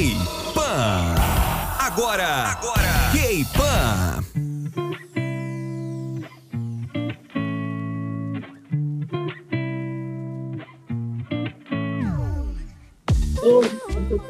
K-Pan. Agora, agora, K-Pan.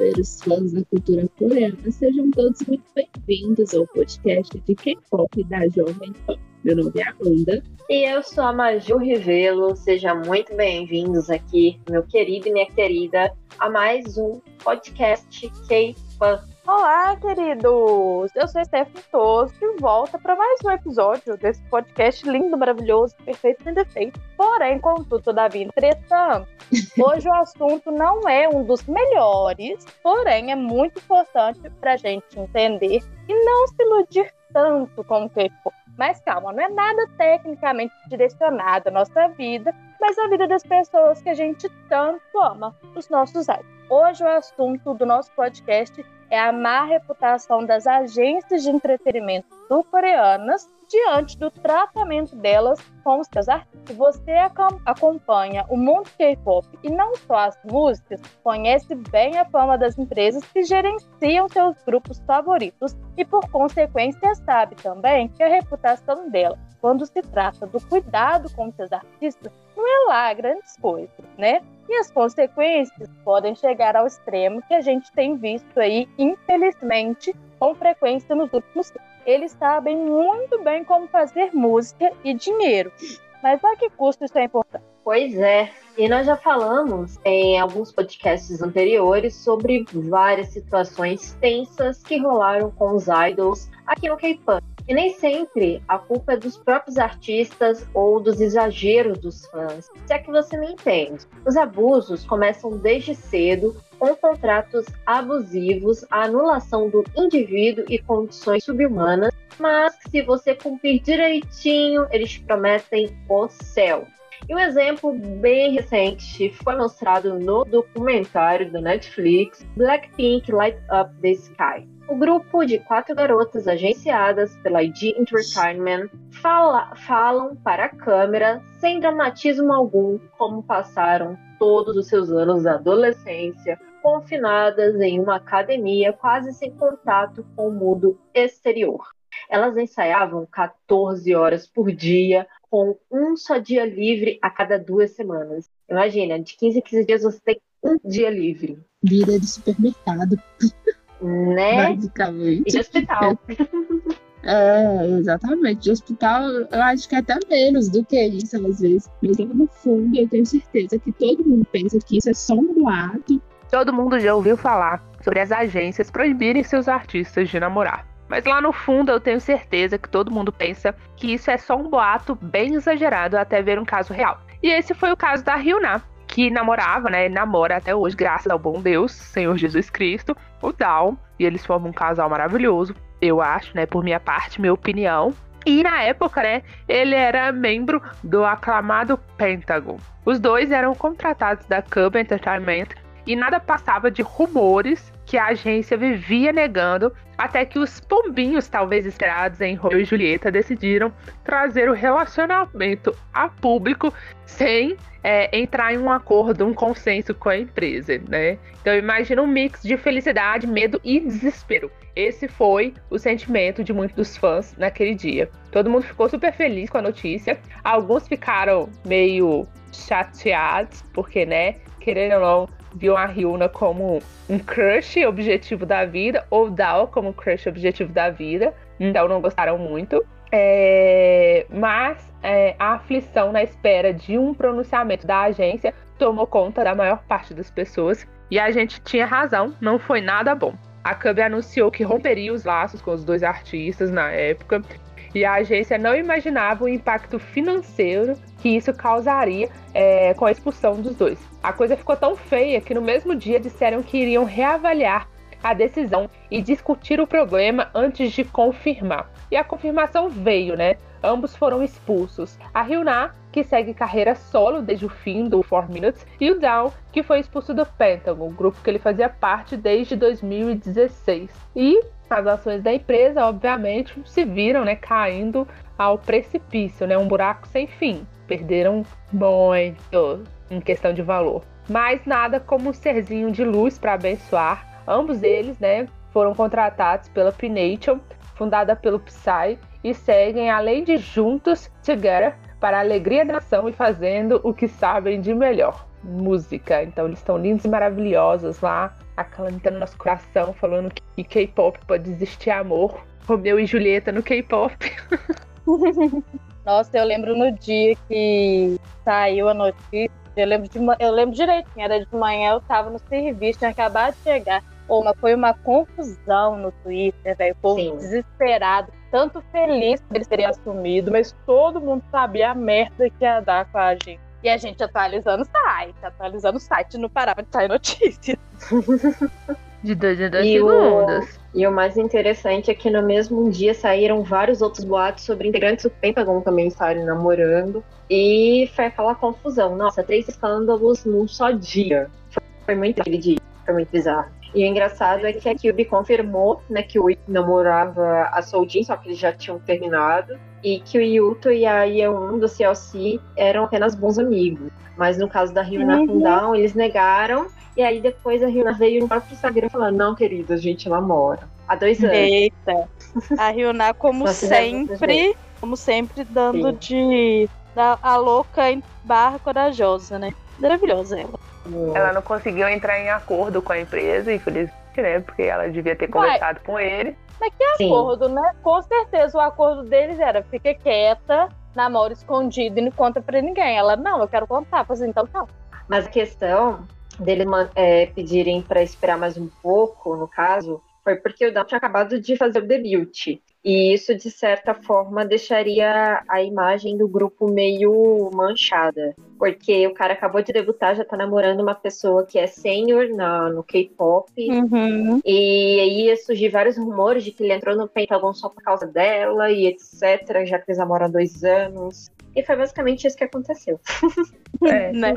Companheiros fãs da cultura coreana, sejam todos muito bem-vindos ao podcast de K-pop da Jovem Pan. Meu nome é Amanda. E eu sou a Maju Rivelo. Sejam muito bem-vindos aqui, meu querido e minha querida, a mais um podcast K-Pan. Olá, queridos! Eu sou Stephanie Toso e volta para mais um episódio desse podcast lindo, maravilhoso, perfeito sem defeito. Porém, contudo, todavia, entretanto, hoje o assunto não é um dos melhores, porém é muito importante para a gente entender e não se iludir tanto com o K-pop. Mas calma, não é nada tecnicamente direcionado à nossa vida, mas à vida das pessoas que a gente tanto ama, os nossos idols. Hoje o assunto do nosso podcast é a má reputação das agências de entretenimento sul-coreanas diante do tratamento delas com os seus artistas. Se você acompanha o mundo K-pop e não só as músicas, conhece bem a fama das empresas que gerenciam seus grupos favoritos e, por consequência, sabe também que a reputação dela, quando se trata do cuidado com seus artistas, não é lá grandes coisas, né? E as consequências podem chegar ao extremo que a gente tem visto aí, infelizmente, com frequência nos últimos tempos. Eles sabem muito bem como fazer música e dinheiro. Mas a que custo isso é importante? Pois é, e nós já falamos em alguns podcasts anteriores sobre várias situações tensas que rolaram com os idols aqui no K-Pop. E nem sempre a culpa é dos próprios artistas ou dos exageros dos fãs. Se é que você me entende. Os abusos começam desde cedo, com contratos abusivos, a anulação do indivíduo e condições subhumanas, mas se você cumprir direitinho, eles prometem o céu. E um exemplo bem recente foi mostrado no documentário da Netflix Blackpink Light Up the Sky. O grupo de quatro garotas agenciadas pela ID Entertainment fala, falam para a câmera sem dramatismo algum como passaram todos os seus anos da adolescência confinadas em uma academia quase sem contato com o mundo exterior. Elas ensaiavam 14 horas por dia, com um só dia livre a cada duas semanas. Imagina, de 15 em 15 dias você tem um dia livre. Vida de supermercado. Né? Basicamente. E de hospital. É, exatamente. De hospital, eu acho que é até menos do que isso, às vezes. Mas lá no fundo, eu tenho certeza que todo mundo pensa que isso é só um boato. Todo mundo já ouviu falar sobre as agências proibirem seus artistas de namorar. Mas lá no fundo eu tenho certeza que todo mundo pensa que isso é só um boato bem exagerado até ver um caso real. E esse foi o caso da Ryuna, que namorava, né? Namora até hoje, graças ao bom Deus, Senhor Jesus Cristo, o Dal. E eles formam um casal maravilhoso, eu acho, né? Por minha parte, minha opinião. E na época, né, ele era membro do aclamado Pentagon. Os dois eram contratados da Cub Entertainment e nada passava de rumores que a agência vivia negando, até que os pombinhos, talvez esperados em Romeo e Julieta, decidiram trazer o relacionamento a público sem é, entrar em um acordo, um consenso com a empresa, né? Então imagina um mix de felicidade, medo e desespero. Esse foi o sentimento de muitos dos fãs naquele dia. Todo mundo ficou super feliz com a notícia. Alguns ficaram meio chateados, porque, né, querendo ou não, viu a Ryuna como um crush objetivo da vida, ou Dao como crush objetivo da vida, então não gostaram muito. É, mas é, a aflição na espera de um pronunciamento da agência tomou conta da maior parte das pessoas. E a gente tinha razão, não foi nada bom. A Cub anunciou que romperia os laços com os dois artistas na época e a agência não imaginava o impacto financeiro que isso causaria é, com a expulsão dos dois. A coisa ficou tão feia que no mesmo dia disseram que iriam reavaliar a decisão e discutir o problema antes de confirmar. E a confirmação veio, né? Ambos foram expulsos. A Ryuna, que segue carreira solo desde o fim do 4 Minutes, e o Down, que foi expulso do Pentagon, grupo que ele fazia parte desde 2016. E as ações da empresa, obviamente, se viram né, caindo ao precipício, né, um buraco sem fim. Perderam muito em questão de valor. Mas nada como um serzinho de luz para abençoar Ambos eles, né, foram contratados pela P-Nation, fundada pelo Psy, e seguem além de juntos, together, para a alegria da nação e fazendo o que sabem de melhor, música. Então eles estão lindos e maravilhosos lá, acalentando nosso coração, falando que K-pop pode existir amor. Romeu e Julieta no K-pop. Nossa, eu lembro no dia que saiu a notícia, eu lembro, de, eu lembro direitinho, era de manhã, eu tava no serviço, tinha acabado de chegar. Pô, mas foi uma confusão no Twitter, velho. O povo desesperado, tanto feliz por eles terem assumido, mas todo mundo sabia a merda que ia dar com a gente. E a gente atualizando o site, atualizando o site, não parava de sair notícias. De dois em dois e segundos. O, e o mais interessante é que no mesmo dia saíram vários outros boatos sobre integrantes do Pentagon também estarem namorando. E foi aquela confusão. Nossa, três escândalos num só dia. Foi muito aquele dia. Foi muito bizarro. E o engraçado é que a Kyubi confirmou né, que o Ito namorava a Soljin, só que eles já tinham terminado. E que o Yuto e a Yeon do CLC eram apenas bons amigos. Mas no caso da Ryuna uhum. Fundown, eles negaram e aí depois a Ryuna veio no próprio Instagram falando, não, querido, a gente namora. Há dois anos. Eita. A Ryuna, como sempre, como sempre, dando Sim. de. Da, a louca barra corajosa, né? Maravilhosa ela. Ela não conseguiu entrar em acordo com a empresa, infelizmente, né? Porque ela devia ter conversado com ele. Mas que Sim. acordo, né? Com certeza o acordo deles era fica quieta, namoro escondido e não conta pra ninguém. Ela, não, eu quero contar. Falei, então não. Mas a questão deles é, pedirem para esperar mais um pouco, no caso, foi porque o Dan tinha acabado de fazer o debut. E isso, de certa forma, deixaria a imagem do grupo meio manchada. Porque o cara acabou de debutar, já tá namorando uma pessoa que é sênior no K-pop. Uhum. E aí ia surgir vários rumores de que ele entrou no Pentagon só por causa dela e etc. Já que eles namoram há dois anos. E foi basicamente isso que aconteceu. é, né?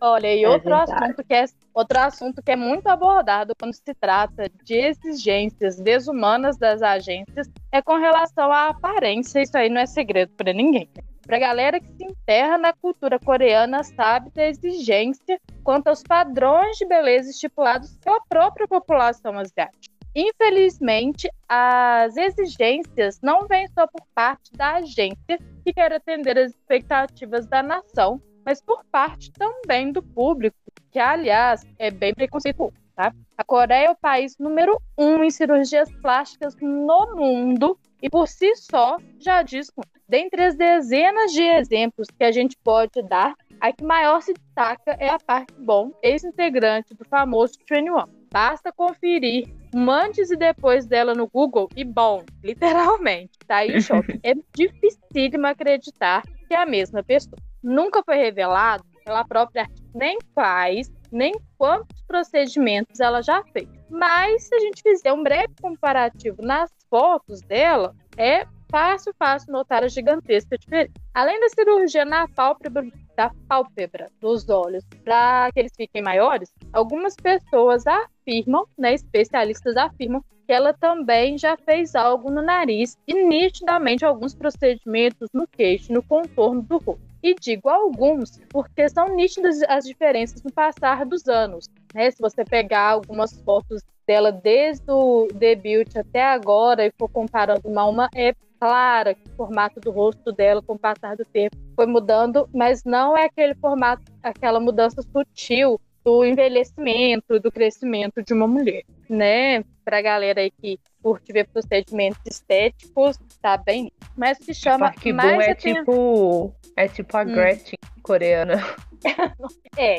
Olha, e é outro assunto que é outro assunto que é muito abordado quando se trata de exigências desumanas das agências é com relação à aparência. Isso aí não é segredo para ninguém. Para galera que se enterra na cultura coreana sabe da exigência quanto aos padrões de beleza estipulados pela própria população asiática. Infelizmente, as exigências não vêm só por parte da agência que quer atender as expectativas da nação, mas por parte também do público, que, aliás, é bem preconceituoso. Tá? A Coreia é o país número um em cirurgias plásticas no mundo e, por si só, já diz muito. Dentre as dezenas de exemplos que a gente pode dar, a que maior se destaca é a Park Bom, ex-integrante do famoso 21. Basta conferir um antes e depois dela no Google e bom, literalmente, tá aí choque. É dificílimo acreditar que é a mesma pessoa nunca foi revelado pela própria nem quais, nem quantos procedimentos ela já fez. Mas se a gente fizer um breve comparativo nas fotos dela, é fácil, fácil notar a gigantesca diferença. Além da cirurgia na pálpebra, da pálpebra dos olhos para que eles fiquem maiores, algumas pessoas afirmam, né, especialistas afirmam, que ela também já fez algo no nariz e nitidamente alguns procedimentos no queixo, no contorno do rosto. E digo alguns, porque são nítidas as diferenças no passar dos anos. Né? Se você pegar algumas fotos dela desde o debut até agora e for comparando uma a uma, é clara que o formato do rosto dela, com o passar do tempo, foi mudando, mas não é aquele formato, aquela mudança sutil do envelhecimento, do crescimento de uma mulher, né? Pra galera aí que curte ver procedimentos estéticos, tá bem. Mas se chama que mais é tipo é tipo a hum. Gretchen. Coreana. É,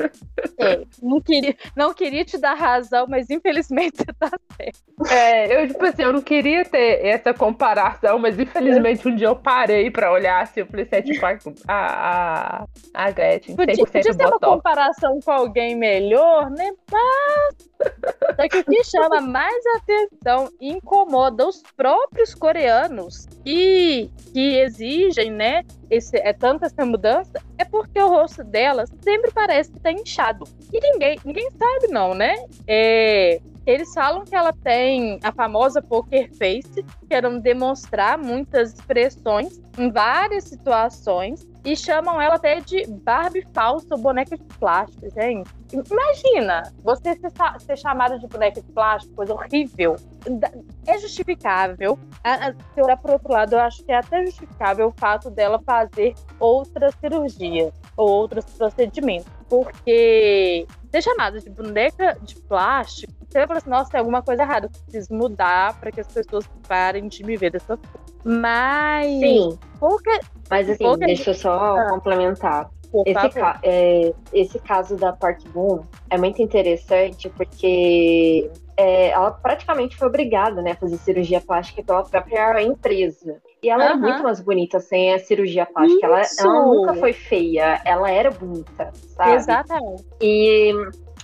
é. Não queria, não queria te dar razão, mas infelizmente você tá certo. É, eu, tipo assim, eu não queria ter essa comparação, mas infelizmente um dia eu parei pra olhar assim, eu falei assim, é tipo a, a, a Gretchen, 100% podia, podia ter uma comparação com alguém melhor, né? Mas... Só que o que chama mais atenção e incomoda os próprios coreanos que, que exigem, né, esse, é tanta essa mudança, é porque o rosto dela sempre parece que tá inchado. E ninguém, ninguém sabe, não, né? É, eles falam que ela tem a famosa poker face, que era demonstrar muitas expressões em várias situações e chamam ela até de Barbie falsa ou boneca de plástico, gente. Imagina você ser, ser chamada de boneca de plástico, coisa horrível. É justificável. Se olhar por outro lado, eu acho que é até justificável o fato dela fazer outra cirurgia ou outros procedimentos. Porque ser chamada de boneca de plástico, você vai falar assim, nossa, tem alguma coisa errada, eu preciso mudar para que as pessoas parem de me ver dessa forma. Mas. Sim. Porque, Mas assim, porque... deixa eu só ah. complementar. Esse, ca é, esse, caso da Park Boom é muito interessante porque é, ela praticamente foi obrigada né, a fazer cirurgia plástica pela própria empresa. E ela uhum. era muito mais bonita sem a cirurgia plástica. Ela, ela, nunca foi feia, ela era bonita, sabe? Exatamente. E,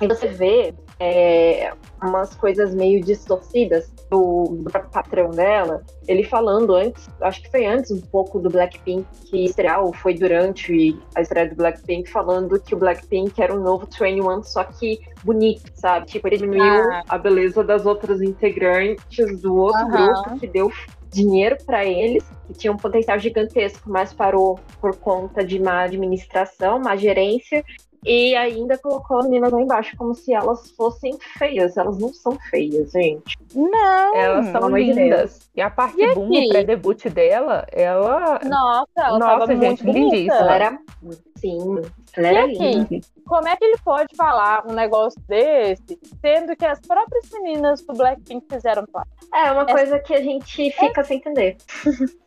e você vê é, umas coisas meio distorcidas do, do, patrão dela, ele falando antes, acho que foi antes um pouco do Blackpink estrear, ou foi durante a estreia do Blackpink, falando que o Blackpink era um novo 21, só que bonito, sabe? Tipo, ele diminuiu ah. a beleza das outras integrantes do outro uhum. grupo, que deu dinheiro para eles, que tinha um potencial gigantesco, mas parou por conta de má administração, má gerência, e ainda colocou as meninas lá embaixo como se elas fossem feias. Elas não são feias, gente. Não! Elas são lindas. E a parte e boom, o pré-debut dela, ela. Nossa, ela Nossa, tava gente, muito lindíssima. Ela era. Sim, ela era linda. Como é que ele pode falar um negócio desse, sendo que as próprias meninas do Blackpink fizeram parte? É uma coisa que a gente fica é... sem entender.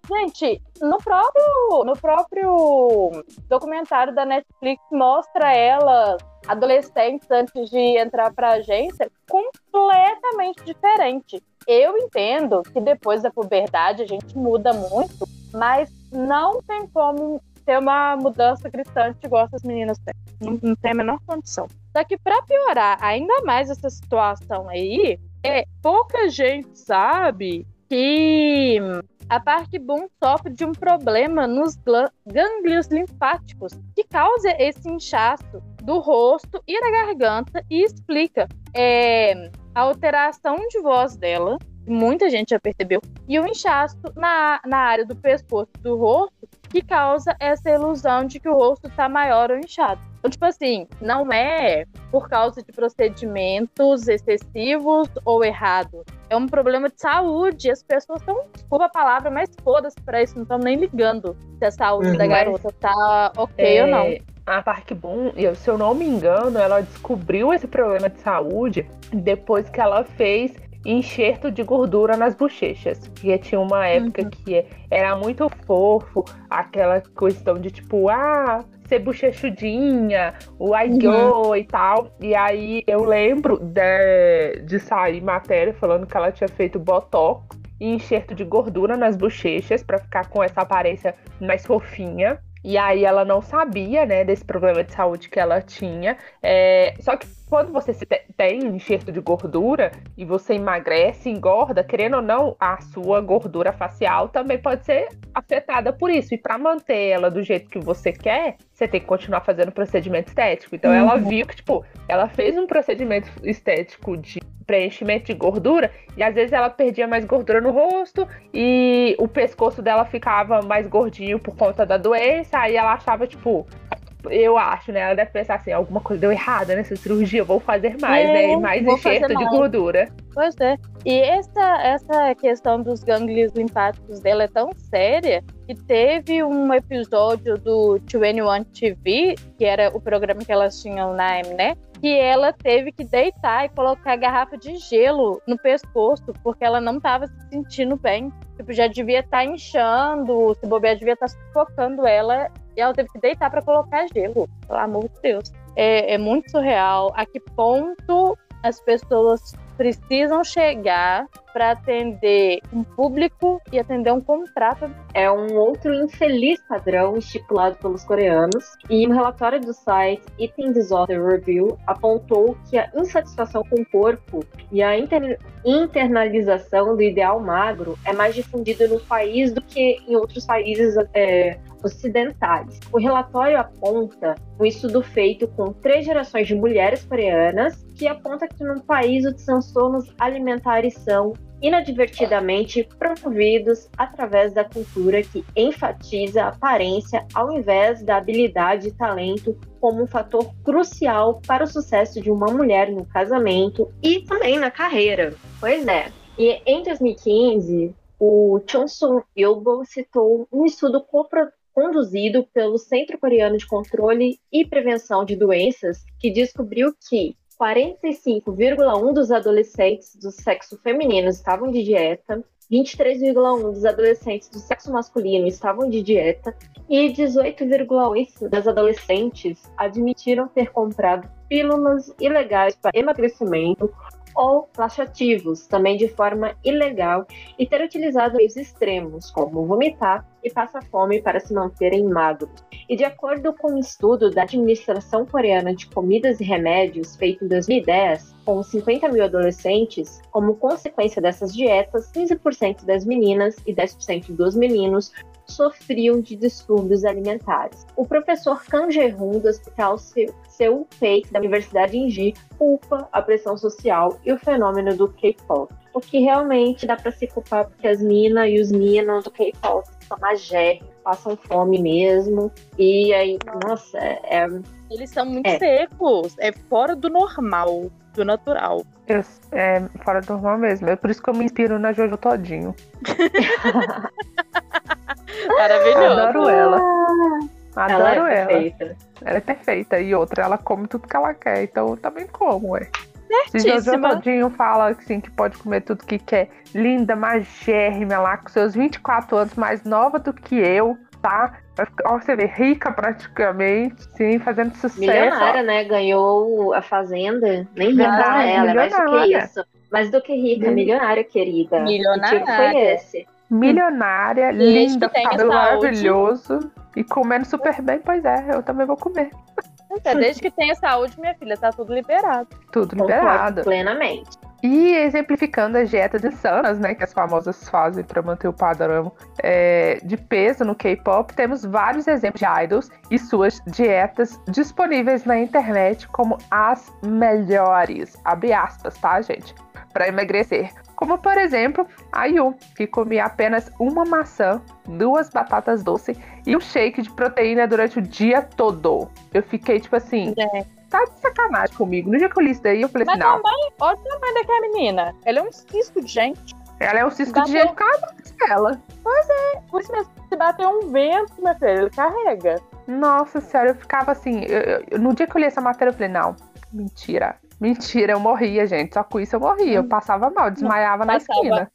Gente, no próprio, no próprio documentário da Netflix mostra elas adolescentes antes de entrar para a agência completamente diferente. Eu entendo que depois da puberdade a gente muda muito, mas não tem como ter uma mudança gritante igual essas meninas têm. Não, não tem a menor condição. Só que para piorar ainda mais essa situação aí, é pouca gente sabe que a Park Boom sofre de um problema nos gânglios linfáticos que causa esse inchaço do rosto e da garganta e explica é, a alteração de voz dela, muita gente já percebeu, e o inchaço na, na área do pescoço do rosto que causa essa ilusão de que o rosto está maior ou inchado. Então, tipo assim, não é por causa de procedimentos excessivos ou errados. É um problema de saúde. As pessoas estão, desculpa a palavra, mas foda-se pra isso, não estão nem ligando se a saúde uhum. da garota tá ok é... ou não a Park Boom, se eu não me engano, ela descobriu esse problema de saúde depois que ela fez enxerto de gordura nas bochechas. Porque tinha uma época uhum. que era muito fofo, aquela questão de tipo, ah, ser bochechudinha, o I uhum. e tal. E aí eu lembro de, de sair matéria falando que ela tinha feito botox e enxerto de gordura nas bochechas para ficar com essa aparência mais fofinha. E aí ela não sabia, né, desse problema de saúde que ela tinha. É... Só que quando você tem enxerto de gordura e você emagrece, engorda, querendo ou não, a sua gordura facial também pode ser afetada por isso. E para manter ela do jeito que você quer, você tem que continuar fazendo procedimento estético. Então uhum. ela viu que, tipo, ela fez um procedimento estético de preenchimento de gordura e às vezes ela perdia mais gordura no rosto e o pescoço dela ficava mais gordinho por conta da doença. Aí ela achava, tipo, eu acho, né? Ela deve pensar assim, alguma coisa deu errada nessa cirurgia, vou fazer mais, é, né? Mais enxerto de gordura. Pois é. E essa, essa questão dos gânglios linfáticos dela é tão séria que teve um episódio do 21 TV, que era o programa que elas tinham na né? Que ela teve que deitar e colocar garrafa de gelo no pescoço, porque ela não estava se sentindo bem. Tipo, já devia estar tá inchando, se bobear, devia estar tá sufocando ela e ela teve que deitar para colocar gelo. Pelo amor de Deus. É, é muito surreal. A que ponto as pessoas precisam chegar para atender um público e atender um contrato. É um outro infeliz padrão estipulado pelos coreanos. E um relatório do site Eating Disorder Review apontou que a insatisfação com o corpo e a inter internalização do ideal magro é mais difundida no país do que em outros países é, ocidentais. O relatório aponta um estudo feito com três gerações de mulheres coreanas que aponta que no país os transtornos alimentares são inadvertidamente promovidos através da cultura que enfatiza a aparência ao invés da habilidade e talento como um fator crucial para o sucesso de uma mulher no casamento e também na carreira. Pois é. E em 2015, o Chonsun Ilbo citou um estudo conduzido pelo Centro Coreano de Controle e Prevenção de Doenças, que descobriu que 45,1% dos adolescentes do sexo feminino estavam de dieta, 23,1% dos adolescentes do sexo masculino estavam de dieta e 18,8% das adolescentes admitiram ter comprado pílulas ilegais para emagrecimento ou laxativos, também de forma ilegal, e ter utilizado meios extremos, como vomitar e passar fome para se manterem magros. E de acordo com um estudo da Administração Coreana de Comidas e Remédios, feito em 2010, com 50 mil adolescentes, como consequência dessas dietas, 15% das meninas e 10% dos meninos sofriam de distúrbios alimentares. O professor Kang Jae-hoon, do Hospital Seul Fake da Universidade de Inji, culpa a pressão social e o fenômeno do K-pop. O que realmente dá para se culpar porque as minas e os minos do K-pop são magé, passam fome mesmo. E aí, nossa, é. Eles são muito é. secos, é fora do normal, do natural. Eu, é fora do normal mesmo. É por isso que eu me inspiro na Jojo Todinho. Maravilhoso. Adoro ela. Adoro ela. É ela. ela é perfeita. E outra, ela come tudo que ela quer. Então eu também como, ué. Se Jojo Todinho fala assim que pode comer tudo que quer, linda, magérrima lá, com seus 24 anos, mais nova do que eu, tá? Ó, você vê, rica praticamente, sim, fazendo sucesso. Milionária, né? Ganhou a Fazenda. Nem rica ah, ela, mais do que isso. Mais do que rica, milionária, querida. Milionária. Que foi esse? milionária, linda, cabelo maravilhoso e comendo super bem, pois é, eu também vou comer. É, desde que tenha saúde, minha filha, tá tudo liberado. Tudo liberado. plenamente. E exemplificando as dietas insanas, né, que as famosas fazem para manter o padrão é, de peso no K-pop, temos vários exemplos de idols e suas dietas disponíveis na internet como as melhores, abre aspas, tá, gente? Para emagrecer. Como, por exemplo, a Yu, que comia apenas uma maçã, duas batatas doces e um shake de proteína durante o dia todo. Eu fiquei tipo assim. É. Tá de sacanagem comigo. No dia que eu li isso daí, eu falei Mas assim: não. Também, olha o tamanho daquela menina. Ela é um cisco de gente. Ela é um cisco de gente por causa dela. Pois é. Por isso mesmo, se bater um vento, meu filho, ele carrega. Nossa senhora, eu ficava assim. Eu, eu, no dia que eu li essa matéria, eu falei: não, mentira. Mentira, eu morria, gente. Só com isso eu morria. Eu hum. passava mal, desmaiava na esquina.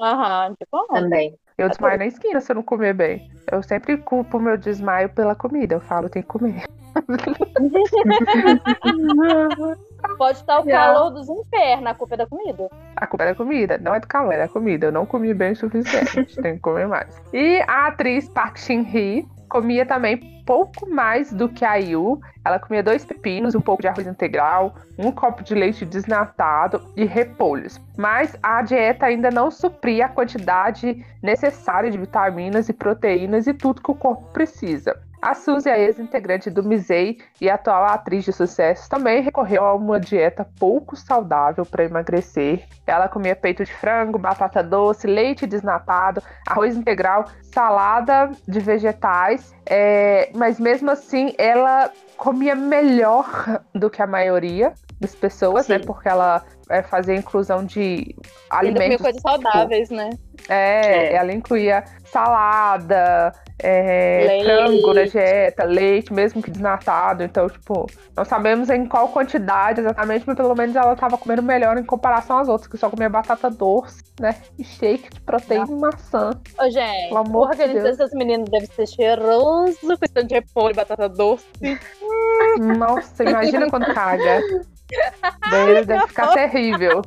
Aham, uhum, também. Eu desmaio na esquina se eu não comer bem. Eu sempre culpo o meu desmaio pela comida. Eu falo, tem que comer. Pode estar o calor dos infernos, a culpa é da comida. A culpa é da comida, não é do calor, é da comida. Eu não comi bem o suficiente, tem que comer mais. E a atriz Park Shin-hee comia também pouco mais do que a Yu. Ela comia dois pepinos, um pouco de arroz integral, um copo de leite desnatado e repolhos. Mas a dieta ainda não supria a quantidade necessária de vitaminas e proteínas e tudo que o corpo precisa. A Suzy, a ex-integrante do Misei e atual atriz de sucesso, também recorreu a uma dieta pouco saudável para emagrecer. Ela comia peito de frango, batata doce, leite desnatado, arroz integral, salada de vegetais, é, mas mesmo assim ela comia melhor do que a maioria das pessoas, né? Sim. né? Porque ela é, fazia inclusão de alimentos. coisas saudáveis, né? É, é, ela incluía salada, é, frango na dieta, leite, mesmo que desnatado. Então, tipo, não sabemos em qual quantidade exatamente, mas pelo menos ela estava comendo melhor em comparação às outras, que só comia batata doce, né? E shake de proteína e maçã. Ô, gente, Pelo amor porra, de Deus. essas meninas devem ser cheiroso com esse de repolho e batata doce. Nossa, imagina quando caga. Daí deve ficar terrível.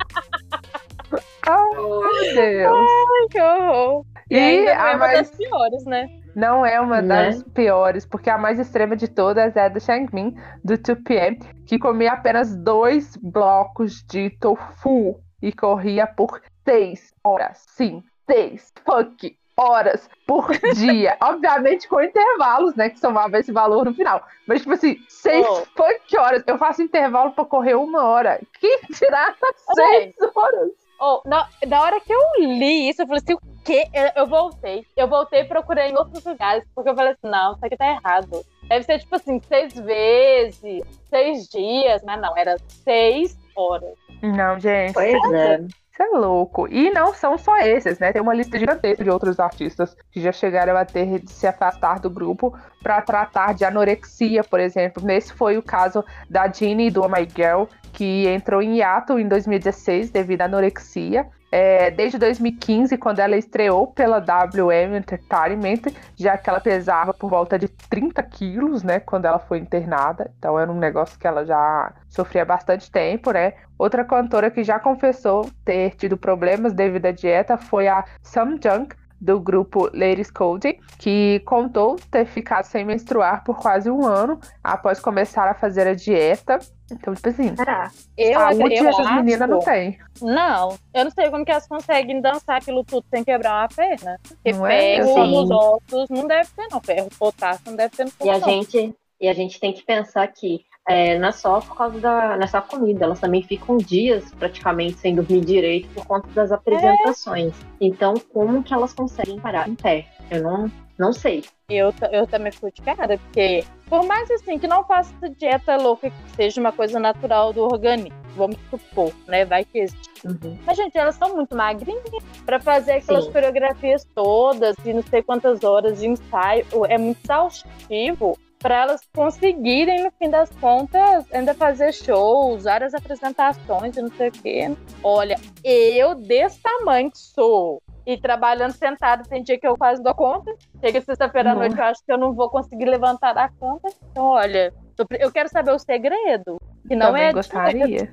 Oh, meu Deus. Ai, que horror. E, e a é uma mais... das piores, né? Não é uma né? das piores, porque a mais extrema de todas é a do Shangmin, do 2PM, que comia apenas dois blocos de tofu e corria por seis horas. Sim, seis fuck horas por dia. Obviamente com intervalos, né? Que somava esse valor no final. Mas, tipo assim, seis Oh. fuck horas. Eu faço intervalo pra correr uma hora. Que tirar seis horas? Oh, na, na hora que eu li isso, eu falei assim, o quê? Eu, eu voltei. Eu voltei e procurei em outros lugares, porque eu falei assim, não, isso aqui tá errado. Deve ser, tipo assim, seis vezes, seis dias. Mas não, era seis horas. Não, gente. Pois é. Isso é louco. E não são só esses, né? Tem uma lista gigantesca de outros artistas que já chegaram a ter de se afastar do grupo para tratar de anorexia, por exemplo. Nesse foi o caso da Jeannie do Oh My Girl, que entrou em hiato em 2016 devido à anorexia. É, desde 2015, quando ela estreou pela WM Entertainment, já que ela pesava por volta de 30 quilos, né, quando ela foi internada. Então era um negócio que ela já sofria bastante tempo, né? Outra cantora que já confessou ter tido problemas devido à dieta foi a Sam Jung, do grupo Ladies Code, que contou ter ficado sem menstruar por quase um ano após começar a fazer a dieta. Então, tipo assim, Caraca. Eu, saúde eu essas acho- meninas não têm. Não, eu não sei como que elas conseguem dançar aquilo tudo sem quebrar uma perna. Porque Não é? ferro Sim. nos ossos não deve ter, não. Ferro, potássio não deve ter no E a gente, e a gente tem que pensar que é, não é só por causa da nessa comida, elas também ficam dias praticamente sem dormir direito por conta das apresentações. Então, como que elas conseguem parar em pé? Eu não, não sei. Eu, eu também fico de cara, porque por mais assim que não faça dieta louca, que seja uma coisa natural do organismo, vamos supor, né? Vai que existe. Uhum. Mas, gente, elas são muito magrinhas pra fazer aquelas Sim. coreografias todas e não sei quantas horas de ensaio. É muito exaustivo para elas conseguirem, no fim das contas, ainda fazer shows, várias apresentações e não sei o quê. Olha, eu desse tamanho que sou e trabalhando sentado, tem dia que eu quase dou conta. Chega sexta-feira à noite, eu acho que eu não vou conseguir levantar da conta. Então, olha, eu quero saber o segredo. Que não Também é gostaria.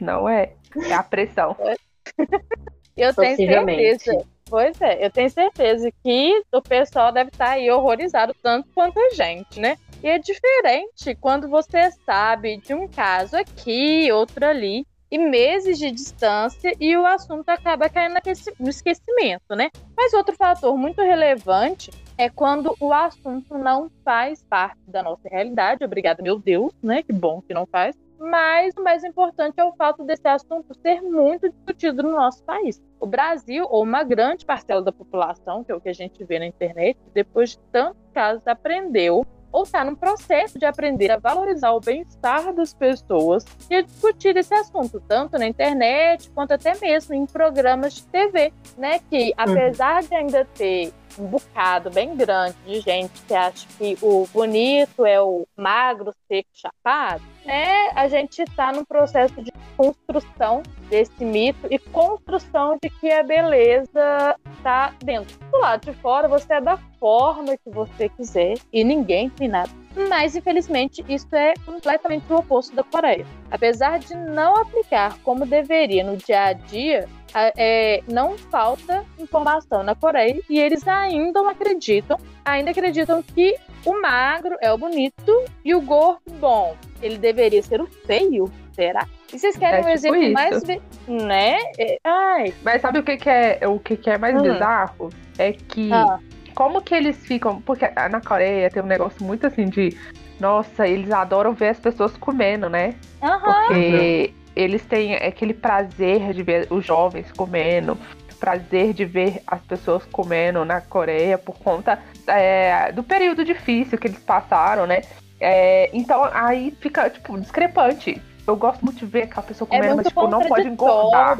Não é. É a pressão. Eu tenho Possivelmente. certeza. Pois é, eu tenho certeza que o pessoal deve estar aí horrorizado tanto quanto a gente, né? E é diferente quando você sabe de um caso aqui, outro ali, e meses de distância, e o assunto acaba caindo no esquecimento, né? Mas outro fator muito relevante é quando o assunto não faz parte da nossa realidade. Obrigada, meu Deus, né? Que bom que não faz. Mas o mais importante é o fato desse assunto ser muito discutido no nosso país. O Brasil, ou uma grande parcela da população, que é o que a gente vê na internet, depois de tantos casos, aprendeu ou está num processo de aprender a valorizar o bem-estar das pessoas e a discutir esse assunto, tanto na internet quanto até mesmo em programas de TV, né? Que apesar de ainda ter um bocado bem grande de gente que acha que o bonito é o magro, seco, chapado, né? A gente está num processo de construção desse mito e construção de que a beleza está dentro. Do lado de fora, você é da forma que você quiser e ninguém tem nada. Mas, infelizmente, isso é completamente o oposto da Coreia. Apesar de não aplicar como deveria no dia a dia, é, não falta informação na Coreia e eles ainda não acreditam, ainda acreditam que o magro é o bonito e o gordo bom. Ele deveria ser o feio, será? E vocês querem É um tipo exemplo isso. mais, né? É, ai, Mas sabe o que, que é o que, que é mais Hum. bizarro? É que ah, como que eles ficam. Porque na Coreia tem um negócio muito assim de. Nossa, eles adoram ver as pessoas comendo, né? aham, Porque eles têm aquele prazer de ver os jovens comendo, prazer de ver as pessoas comendo na Coreia por conta é, do período difícil que eles passaram, né? É, então aí fica, tipo, discrepante. Eu gosto muito de ver aquela pessoa é comendo, mas muito tipo, não pode engordar.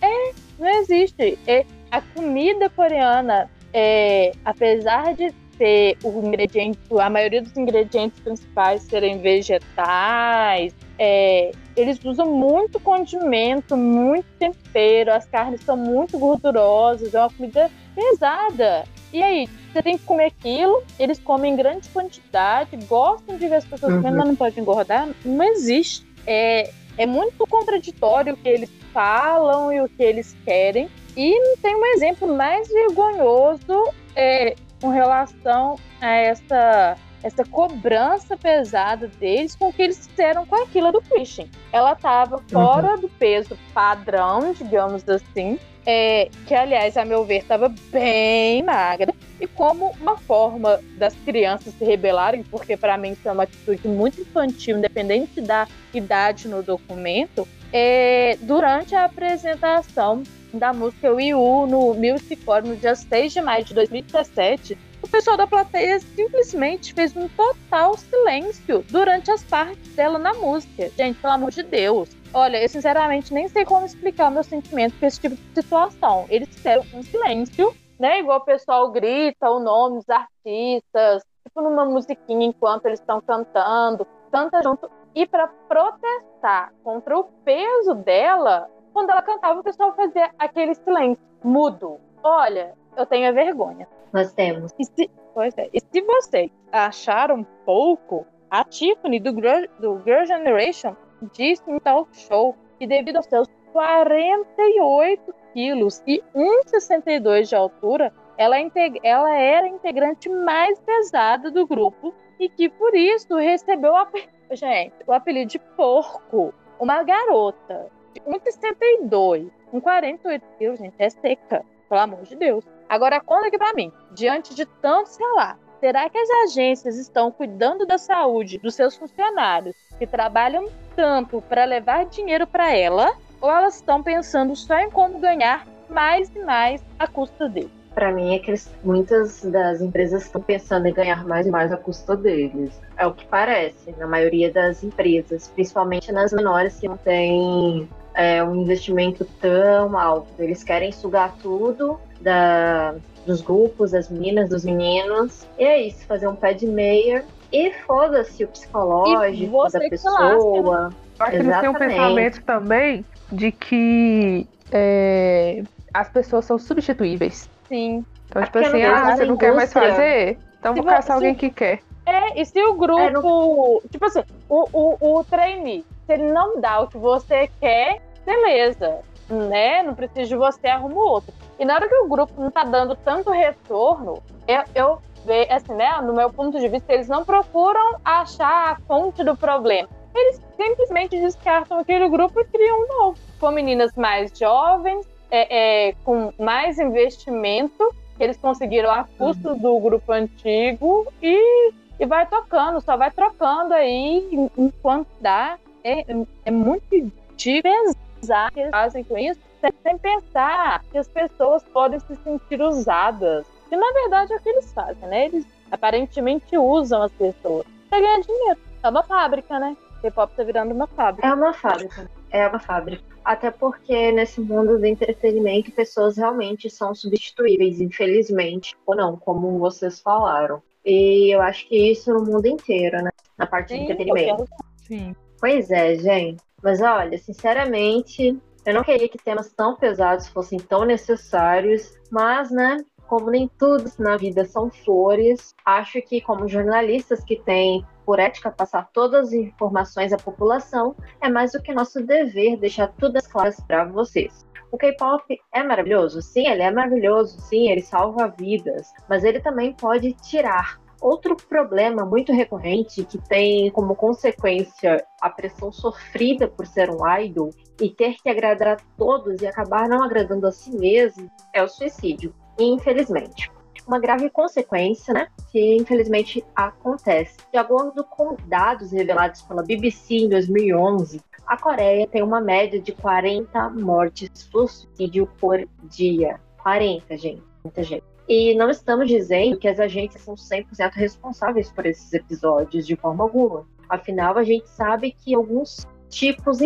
É, não existe. É, a comida coreana, é, apesar de ter o ingrediente, a maioria dos ingredientes principais serem vegetais, é, eles usam muito condimento, muito tempero, as carnes são muito gordurosas, é uma comida pesada. E aí, você tem que comer aquilo, eles comem em grande quantidade, gostam de ver as pessoas Uhum. comendo, mas não pode engordar. Não existe. É, é muito contraditório o que eles falam e o que eles querem. E não tem um exemplo mais vergonhoso é, com relação a essa essa cobrança pesada deles com o que eles fizeram com aquilo do Christian. Ela estava fora uhum. do peso padrão, digamos assim, é, que aliás, a meu ver, estava bem magra. E como uma forma das crianças se rebelarem, porque para mim isso é uma atitude muito infantil, independente da idade no documento, é, durante a apresentação da música Wii U no Music Core no dia 6 de maio de 2017, o pessoal da plateia simplesmente fez um total silêncio durante as partes dela na música. Gente, pelo amor de Deus. Olha, eu sinceramente nem sei como explicar o meu sentimento com esse tipo de situação. Eles fizeram um silêncio, né? Igual o pessoal grita o nome dos artistas, tipo numa musiquinha enquanto eles estão cantando, canta junto. E para protestar contra o peso dela, quando ela cantava, o pessoal fazia aquele silêncio mudo. Olha, eu tenho a vergonha. Nós temos. E se, pois é, e se vocês acharam pouco, a Tiffany do Girl, do Girl Generation disse em tal show que devido aos seus 48 quilos e 1,62 de altura, ela, ela era a integrante mais pesada do grupo e que por isso recebeu a, gente, o apelido de porco. Uma garota 1,62 com 48 quilos, gente, é seca, pelo amor de Deus. Agora conta aqui para mim, diante de tanto lá, será que as agências estão cuidando da saúde dos seus funcionários que trabalham tanto para levar dinheiro para ela, ou elas estão pensando só em como ganhar mais e mais à custa deles? Para mim é que muitas das empresas estão pensando em ganhar mais e mais à custa deles. É o que parece na maioria das empresas, principalmente nas menores que não têm é, um investimento tão alto. Eles querem sugar tudo da, dos grupos, das meninas, dos meninos. E é isso, fazer um pé de meia e foda-se o psicológico da pessoa. Acho que eles têm um pensamento também de que é, as pessoas são substituíveis. Sim. Então, tipo assim, ah, você não quer mais fazer? Então vou caçar alguém que quer. É, e se o grupo. É, não... Tipo assim, o, o, o trainee, se ele não dá o que você quer, beleza. Né? Não precisa de você, arruma outro. E na hora que o grupo não tá dando tanto retorno, eu, eu assim, né, no meu ponto de vista, eles não procuram achar a fonte do problema. Eles simplesmente descartam aquele grupo e criam um novo. Com meninas mais jovens, é, é, com mais investimento, eles conseguiram a custo uhum. do grupo antigo e, e vai tocando, só vai trocando aí enquanto dá. É, é muito de pesar que eles fazem com isso, sem pensar que as pessoas podem se sentir usadas que na verdade é o que eles fazem, né? Eles aparentemente usam as pessoas pra ganhar dinheiro. É uma fábrica, né? K-pop tá virando uma fábrica. É uma fábrica. É uma fábrica. Até porque nesse mundo do entretenimento, pessoas realmente são substituíveis, infelizmente, ou não, como vocês falaram. E eu acho que isso no mundo inteiro, né? Na parte Sim, de entretenimento. Sim. Pois é, gente. Mas olha, sinceramente, eu não queria que temas tão pesados fossem tão necessários, mas, né, como nem tudo na vida são flores, acho que como jornalistas que têm por ética passar todas as informações à população, é mais do que nosso dever deixar tudo as claras para vocês. O K-pop é maravilhoso? Sim, ele é maravilhoso, sim, ele salva vidas, mas ele também pode tirar. Outro problema muito recorrente que tem como consequência a pressão sofrida por ser um idol e ter que agradar a todos e acabar não agradando a si mesmo é o suicídio infelizmente. Uma grave consequência, né, que infelizmente acontece. De acordo com dados revelados pela BBC em 2011, a Coreia tem uma média de 40 mortes por suicídio por dia. 40, gente. Muita gente. E não estamos dizendo que as agências são 100% responsáveis por esses episódios de forma alguma. Afinal, a gente sabe que alguns tipos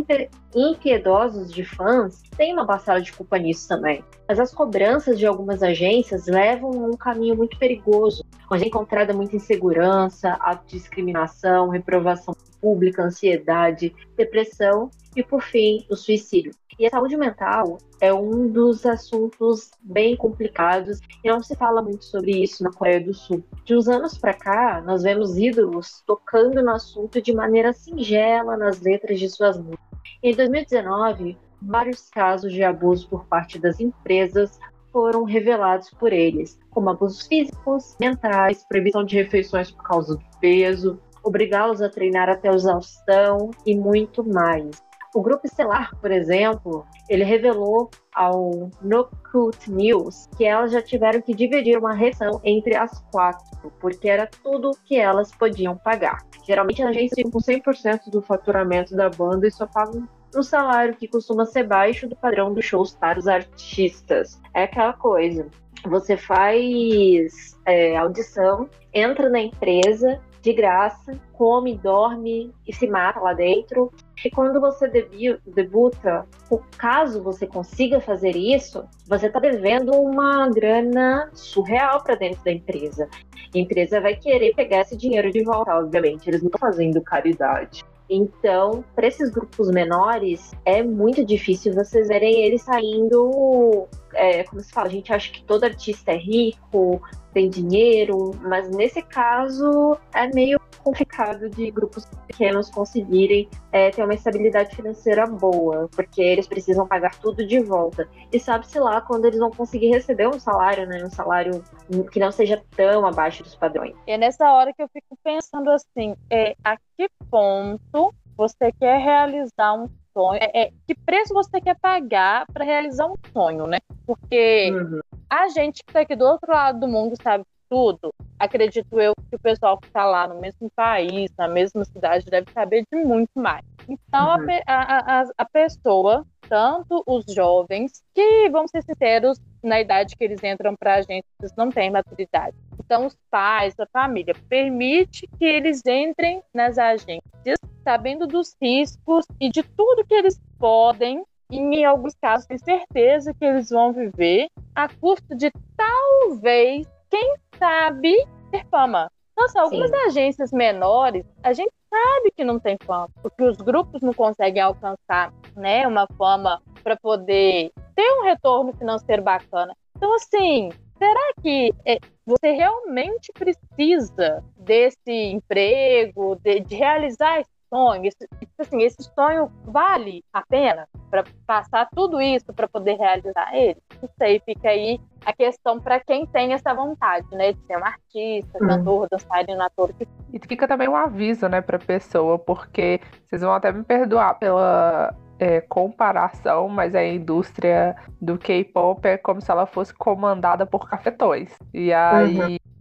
impiedosos de fãs têm uma parcela de culpa nisso também. Mas as cobranças de algumas agências levam a um caminho muito perigoso, onde é encontrada muita insegurança, autodiscriminação, reprovação pública, ansiedade, depressão e, por fim, o suicídio. E a saúde mental é um dos assuntos bem complicados e não se fala muito sobre isso na Coreia do Sul. De uns anos para cá, nós vemos ídolos tocando no assunto de maneira singela nas letras de suas músicas. Em 2019, vários casos de abuso por parte das empresas foram revelados por eles, como abusos físicos, mentais, proibição de refeições por causa do peso, obrigá-los a treinar até exaustão e muito mais. O grupo Estelar, por exemplo, ele revelou ao Nocult News que elas já tiveram que dividir uma refeição entre as quatro, porque era tudo que elas podiam pagar. Geralmente a agência com 100% do faturamento da banda e só pagam um salário que costuma ser baixo do padrão dos shows para os artistas. É aquela coisa. Você faz é, audição, entra na empresa de graça, come, dorme e se mata lá dentro. E quando você debuta, caso você consiga fazer isso, você está devendo uma grana surreal para dentro da empresa. A empresa vai querer pegar esse dinheiro de volta, obviamente. Eles não estão fazendo caridade. Então, para esses grupos menores, é muito difícil vocês verem eles saindo. É, como se fala, a gente acha que todo artista é rico, tem dinheiro, mas nesse caso é meio complicado de grupos pequenos conseguirem é, ter uma estabilidade financeira boa, porque eles precisam pagar tudo de volta. E sabe-se lá quando eles vão conseguir receber um salário, né? Um salário que não seja tão abaixo dos padrões. E é nessa hora que eu fico pensando assim, é, a que ponto você quer realizar um sonho? É, é que preço você quer pagar para realizar um sonho, né? Porque uhum. A gente que está aqui do outro lado do mundo sabe tudo. Acredito eu que o pessoal que está lá no mesmo país, na mesma cidade, deve saber de muito mais. Então, uhum. a, a, a pessoa, tanto os jovens, que, vamos ser sinceros, na idade que eles entram para a gente, eles não têm maturidade. Então, os pais, a família, permite que eles entrem nas agências, sabendo dos riscos e de tudo que eles podem e em alguns casos tem certeza que eles vão viver a custo de talvez, quem sabe, ter fama. Nossa, algumas Sim. agências menores, a gente sabe que não tem fama, porque os grupos não conseguem alcançar né, uma fama para poder ter um retorno financeiro bacana. Então, assim, será que é, você realmente precisa desse emprego, de, de realizar esse sonho, esse, tipo assim, esse sonho vale a pena para passar tudo isso para poder realizar ele? Não sei, fica aí a questão para quem tem essa vontade, né, de ser um artista, uhum. cantor, dançarino, ator. E fica também um aviso, né, para pessoa, porque vocês vão até me perdoar pela é, comparação, mas a indústria do K-pop é como se ela fosse comandada por cafetões. E aí uhum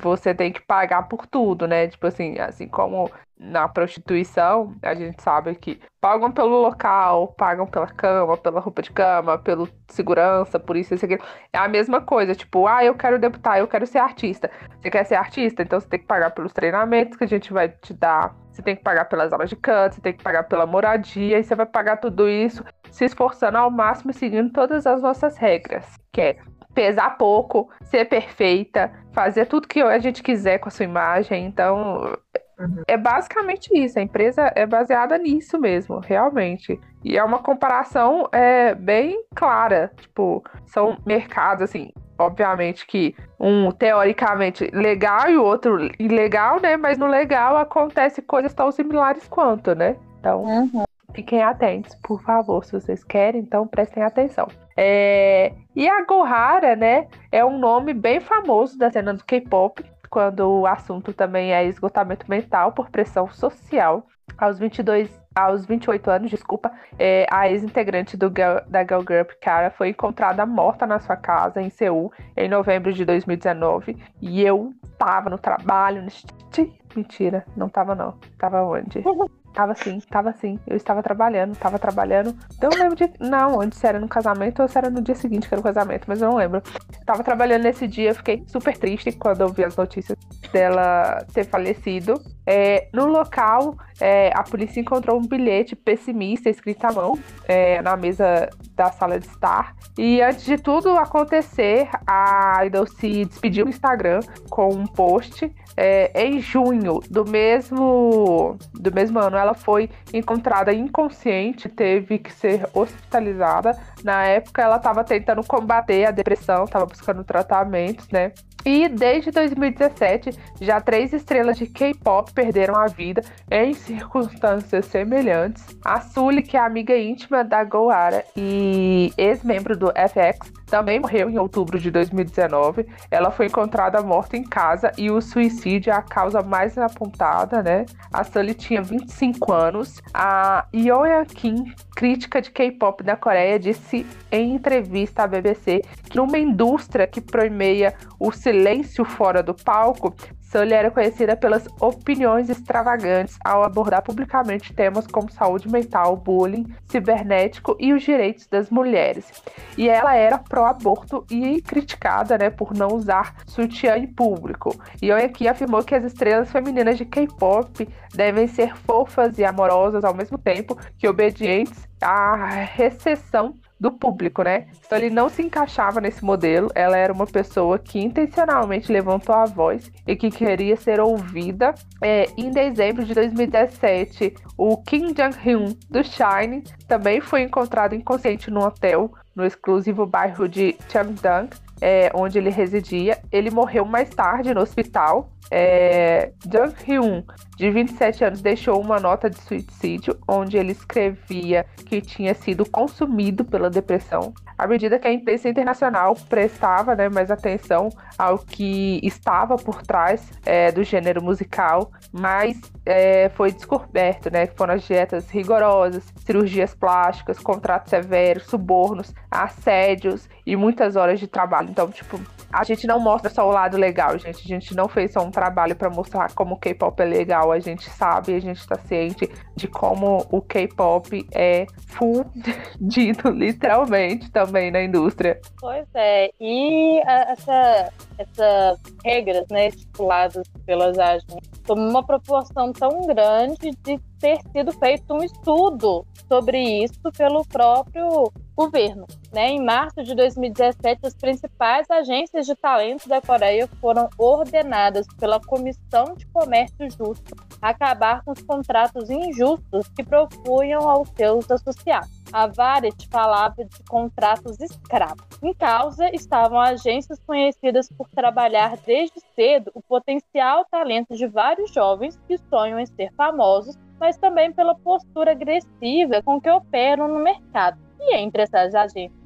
você tem que pagar por tudo, né? Tipo assim, assim como na prostituição, a gente sabe que pagam pelo local, pagam pela cama, pela roupa de cama, pelo segurança, por isso, isso aqui. É a mesma coisa, tipo, ah, eu quero debutar, eu quero ser artista. Você quer ser artista? Então você tem que pagar pelos treinamentos que a gente vai te dar. Você tem que pagar pelas aulas de canto, você tem que pagar pela moradia, e você vai pagar tudo isso se esforçando ao máximo, seguindo todas as nossas regras. Que é pesar pouco, ser perfeita, fazer tudo que a gente quiser com a sua imagem. Então, uhum. é basicamente isso. A empresa é baseada nisso mesmo, realmente. E é uma comparação é, bem clara. Tipo, são mercados, assim, obviamente que um teoricamente legal e o outro ilegal, né? Mas no legal acontece coisas tão similares quanto, né? Então, uhum. Fiquem atentos, por favor, se vocês querem, então prestem atenção. É... E a Gohara, né, é um nome bem famoso da cena do K-pop, quando o assunto também é esgotamento mental por pressão social. Aos 22 aos 28 anos, desculpa, é, a ex-integrante do da Girl Group, Cara, foi encontrada morta na sua casa em Seul em novembro de 2019. E eu tava no trabalho. Mentira, não tava não. Tava onde? Tava sim, tava sim. Eu estava trabalhando, tava trabalhando. Eu não lembro de. Não, onde se era no casamento ou se era no dia seguinte que era o casamento, mas eu não lembro. Tava trabalhando nesse dia, fiquei super triste quando eu vi as notícias dela ter falecido. É, no local, é, a polícia encontrou um bilhete pessimista escrito à mão é, na mesa da sala de estar. E antes de tudo acontecer, a Idol se despediu no Instagram com um post é, em junho do mesmo, do mesmo ano, ela foi encontrada inconsciente, teve que ser hospitalizada. Na época, ela estava tentando combater a depressão, estava buscando tratamentos, né? E desde 2017, já três estrelas de K-pop perderam a vida em circunstâncias semelhantes. A Sully, que é amiga íntima da Goara e ex-membro do FX, também morreu em outubro de 2019. Ela foi encontrada morta em casa e o suicídio é a causa mais apontada, né? A Sully tinha 25 anos. A Yeoya Kim, crítica de K-pop da Coreia, disse em entrevista à BBC que numa indústria que promeia o silêncio fora do palco, Sully era conhecida pelas opiniões extravagantes ao abordar publicamente temas como saúde mental, bullying, cibernético e os direitos das mulheres. E ela era pró-aborto e criticada né, por não usar sutiã em público. E aqui afirmou que as estrelas femininas de K-pop devem ser fofas e amorosas ao mesmo tempo que obedientes à recessão do público, né? Então ele não se encaixava nesse modelo. Ela era uma pessoa que intencionalmente levantou a voz e que queria ser ouvida. É, em dezembro de 2017, o Kim Jong-hyun do Shine também foi encontrado inconsciente no hotel no exclusivo bairro de Cheongdong, é, onde ele residia. Ele morreu mais tarde no hospital. É, Jung Hyun, de 27 anos, deixou uma nota de suicídio onde ele escrevia que tinha sido consumido pela depressão. À medida que a imprensa internacional prestava né, mais atenção ao que estava por trás é, do gênero musical, mais é, foi descoberto, né? Foram as dietas rigorosas, cirurgias plásticas, contratos severos, subornos, assédios e muitas horas de trabalho. Então, tipo, a gente não mostra só o lado legal, gente. A gente não fez só um trabalho para mostrar como o K-pop é legal. A gente sabe, a gente tá ciente de como o K-pop é fundido, literalmente, também na indústria. Pois é, e essa, essas regras, né, estipuladas pelas agências, tomam uma proporção tão grande de ter sido feito um estudo sobre isso pelo próprio governo. Né? Em março de 2017, as principais agências de talentos da Coreia foram ordenadas pela Comissão de Comércio Justo a acabar com os contratos injustos que propunham aos seus associados. A Variety falava de contratos escravos. Em causa estavam agências conhecidas por trabalhar desde cedo o potencial talento de vários jovens que sonham em ser famosos mas também pela postura agressiva com que operam no mercado. E entre essas agências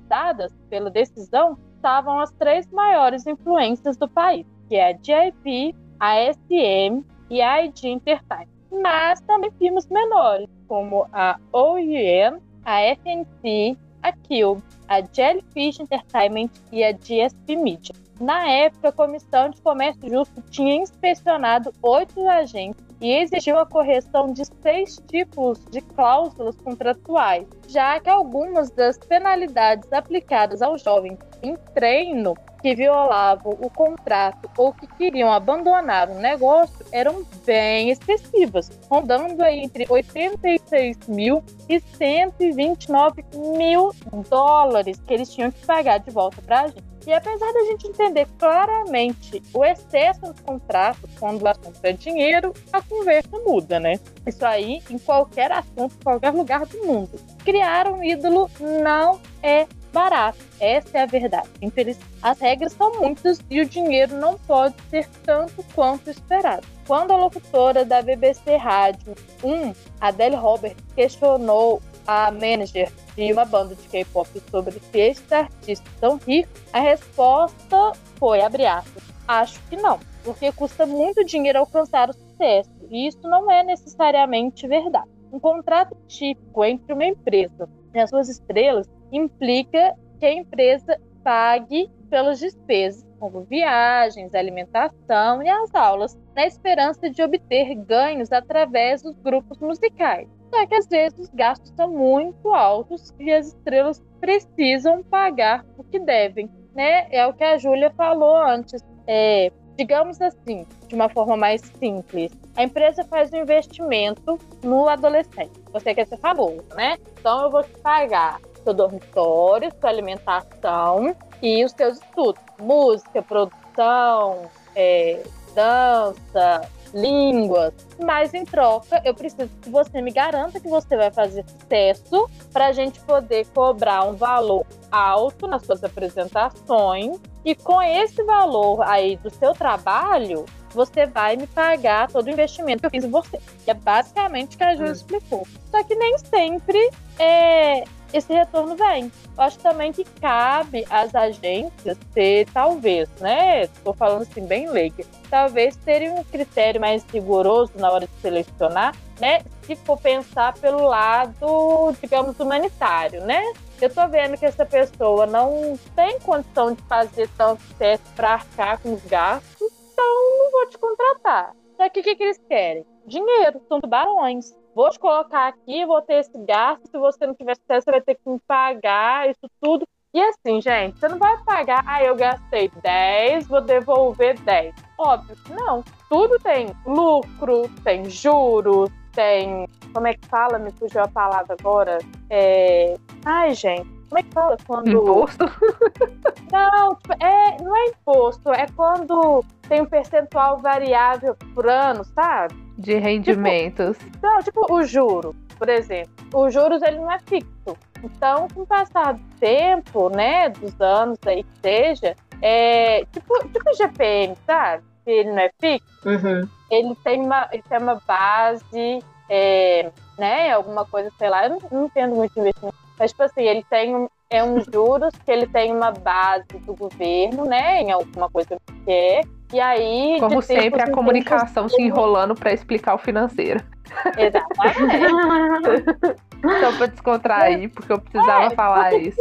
pela decisão estavam as três maiores influências do país, que é a JP, a SM e a ID Entertainment. Mas também firmas menores, como a OEM, a FNC, a Cube, a Jellyfish Entertainment e a GSP Media. Na época, a Comissão de Comércio Justo tinha inspecionado oito agências e exigiu a correção de seis tipos de cláusulas contratuais, já que algumas das penalidades aplicadas aos jovens em treino que violavam o contrato ou que queriam abandonar o negócio eram bem excessivas, rondando entre 86 mil e 129 mil dólares que eles tinham que pagar de volta para a gente. E apesar da gente entender claramente o excesso dos contratos quando o assunto é dinheiro, a conversa muda, né? Isso aí em qualquer assunto, em qualquer lugar do mundo. Criar um ídolo não é barato. Essa é a verdade. As regras são muitas e o dinheiro não pode ser tanto quanto esperado. Quando a locutora da BBC Rádio 1, Adele Robert, questionou a manager de uma banda de K-pop sobre se esses artistas são ricos, a resposta foi, abre aspas, acho que não, porque custa muito dinheiro alcançar o sucesso, e isso não é necessariamente verdade. Um contrato típico entre uma empresa e as suas estrelas implica que a empresa pague pelas despesas, como viagens, alimentação e as aulas, na esperança de obter ganhos através dos grupos musicais. Só que às vezes os gastos são muito altos e as estrelas precisam pagar o que devem, né? É o que a Júlia falou antes. É, digamos assim, de uma forma mais simples, a empresa faz um investimento no adolescente. Você quer ser famoso, né? Então eu vou te pagar seu dormitório, sua alimentação e os seus estudos. Música, produção, é, dança, línguas, mas em troca eu preciso que você me garanta que você vai fazer sucesso para a gente poder cobrar um valor alto nas suas apresentações e com esse valor aí do seu trabalho você vai me pagar todo o investimento que eu fiz em você. Que é basicamente o que a Júlia hum. explicou. Só que nem sempre é, esse retorno vem. Eu acho também que cabe às agências ter, talvez, né? Estou falando assim, bem leiga, talvez terem um critério mais rigoroso na hora de selecionar, né? Se for pensar pelo lado, digamos, humanitário, né? Eu tô vendo que essa pessoa não tem condição de fazer tanto teste para arcar com os gastos, então não vou te contratar. Só que o que, que eles querem? Dinheiro, são tubarões vou te colocar aqui, vou ter esse gasto, se você não tiver sucesso, você vai ter que me pagar, isso tudo. E assim, gente, você não vai pagar, ah, eu gastei 10, vou devolver 10. Óbvio que não. Tudo tem lucro, tem juros, tem. Como é que fala? Me fugiu a palavra agora. É... Ai, gente. Como é que fala quando. Imposto? Não, é, não é imposto, é quando tem um percentual variável por ano, sabe? De rendimentos. Tipo, não, tipo o juro, por exemplo. Os juros ele não é fixo. Então, com o passar do tempo, né, dos anos aí que seja, é tipo, tipo o GPM, sabe? Que ele não é fixo. Uhum. Ele tem uma, ele tem uma base, é, né, alguma coisa, sei lá, eu não, não entendo muito investimento. Mas, tipo assim, ele tem um, é um juros que ele tem uma base do governo, né, em alguma coisa que é, e aí. Como sempre, a comunicação se enrolando para explicar o financeiro. Exatamente. Só para descontrair, porque eu precisava é, falar porque, isso.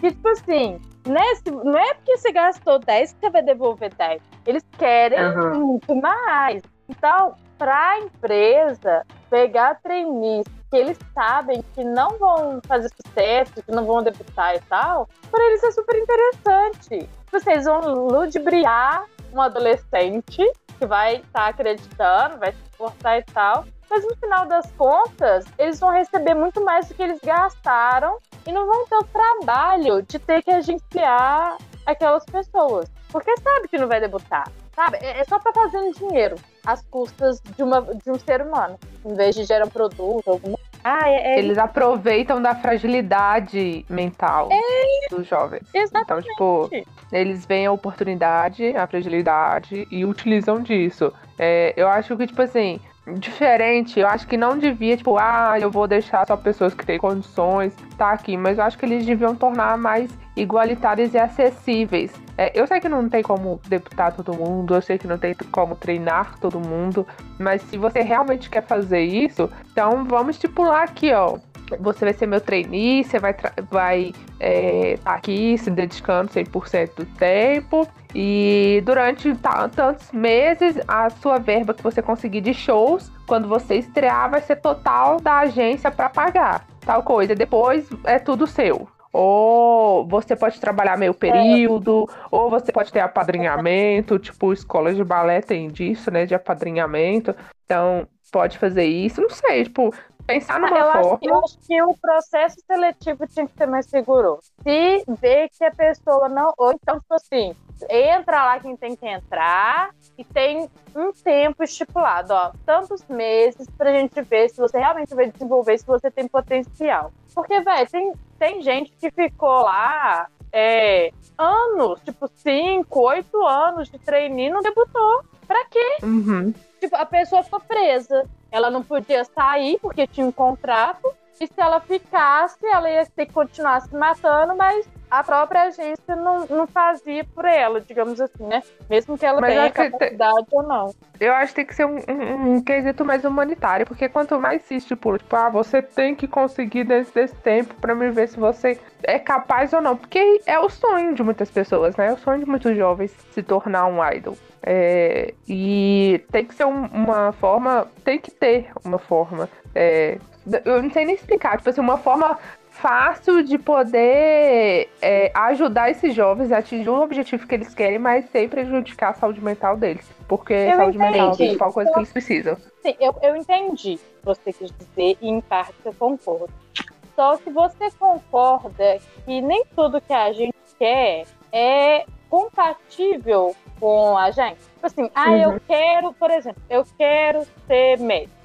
Que, tipo assim, né, não é porque você gastou 10 que você vai devolver 10. Eles querem uhum. muito mais. Então, para a empresa pegar trainees que eles sabem que não vão fazer sucesso, que não vão debutar e tal, para eles é super interessante. Vocês vão ludibriar um adolescente que vai estar tá acreditando, vai se esforçar e tal. Mas no final das contas, eles vão receber muito mais do que eles gastaram e não vão ter o trabalho de ter que agenciar aquelas pessoas. Porque sabe que não vai debutar. Sabe? É, é só para fazer dinheiro às custas de, uma, de um ser humano, em vez de gerar um produto, alguma ah, é, é... Eles aproveitam da fragilidade mental é... dos jovens. Exatamente. Então, tipo, eles veem a oportunidade, a fragilidade e utilizam disso. É, eu acho que, tipo assim, diferente. Eu acho que não devia, tipo, ah, eu vou deixar só pessoas que têm condições tá aqui, mas eu acho que eles deviam tornar mais igualitários e acessíveis. É, eu sei que não tem como deputar todo mundo, eu sei que não tem como treinar todo mundo, mas se você realmente quer fazer isso, então vamos estipular aqui, ó você vai ser meu trainee, você vai estar vai, é, tá aqui se dedicando 100% do tempo. E durante tantos meses, a sua verba que você conseguir de shows, quando você estrear, vai ser total da agência para pagar tal coisa. Depois é tudo seu. Ou você pode trabalhar meio período, ou você pode ter apadrinhamento, tipo, escolas de balé tem disso, né? De apadrinhamento. Então, pode fazer isso. Não sei, tipo, pensar numa eu forma. Acho que, eu acho que o processo seletivo tinha que ser mais seguro. Se vê que a pessoa não. Ou então, tipo assim, entra lá quem tem que entrar e tem um tempo estipulado, ó, tantos meses pra gente ver se você realmente vai desenvolver, se você tem potencial. Porque, velho, tem, tem gente que ficou lá é, anos, tipo, cinco, oito anos de e não debutou. Pra quê? Uhum. Tipo, a pessoa ficou presa. Ela não podia sair porque tinha um contrato. E se ela ficasse, ela ia ter que continuar se matando, mas a própria agência não, não fazia por ela, digamos assim, né? Mesmo que ela Mas tenha capacidade ou não. Eu acho que tem que ser um, um, um, quesito mais humanitário, porque quanto mais se estipula, tipo, ah, você tem que conseguir desse, desse tempo para me ver se você é capaz ou não. Porque é o sonho de muitas pessoas, né? É o sonho de muitos jovens se tornar um idol. É, e tem que ser um, uma forma, tem que ter uma forma. É, eu não sei nem explicar, tipo assim, uma forma fácil de poder é, ajudar esses jovens a atingir o objetivo que eles querem, mas sem prejudicar a saúde mental deles. Porque eu saúde entendi. mental é a principal coisa que eles precisam. Sim, eu, eu entendi o que você quis dizer e em parte eu concordo. Só que você concorda que nem tudo que a gente quer é compatível com a gente. Tipo assim, ah, eu uhum. quero, por exemplo, eu quero ser médico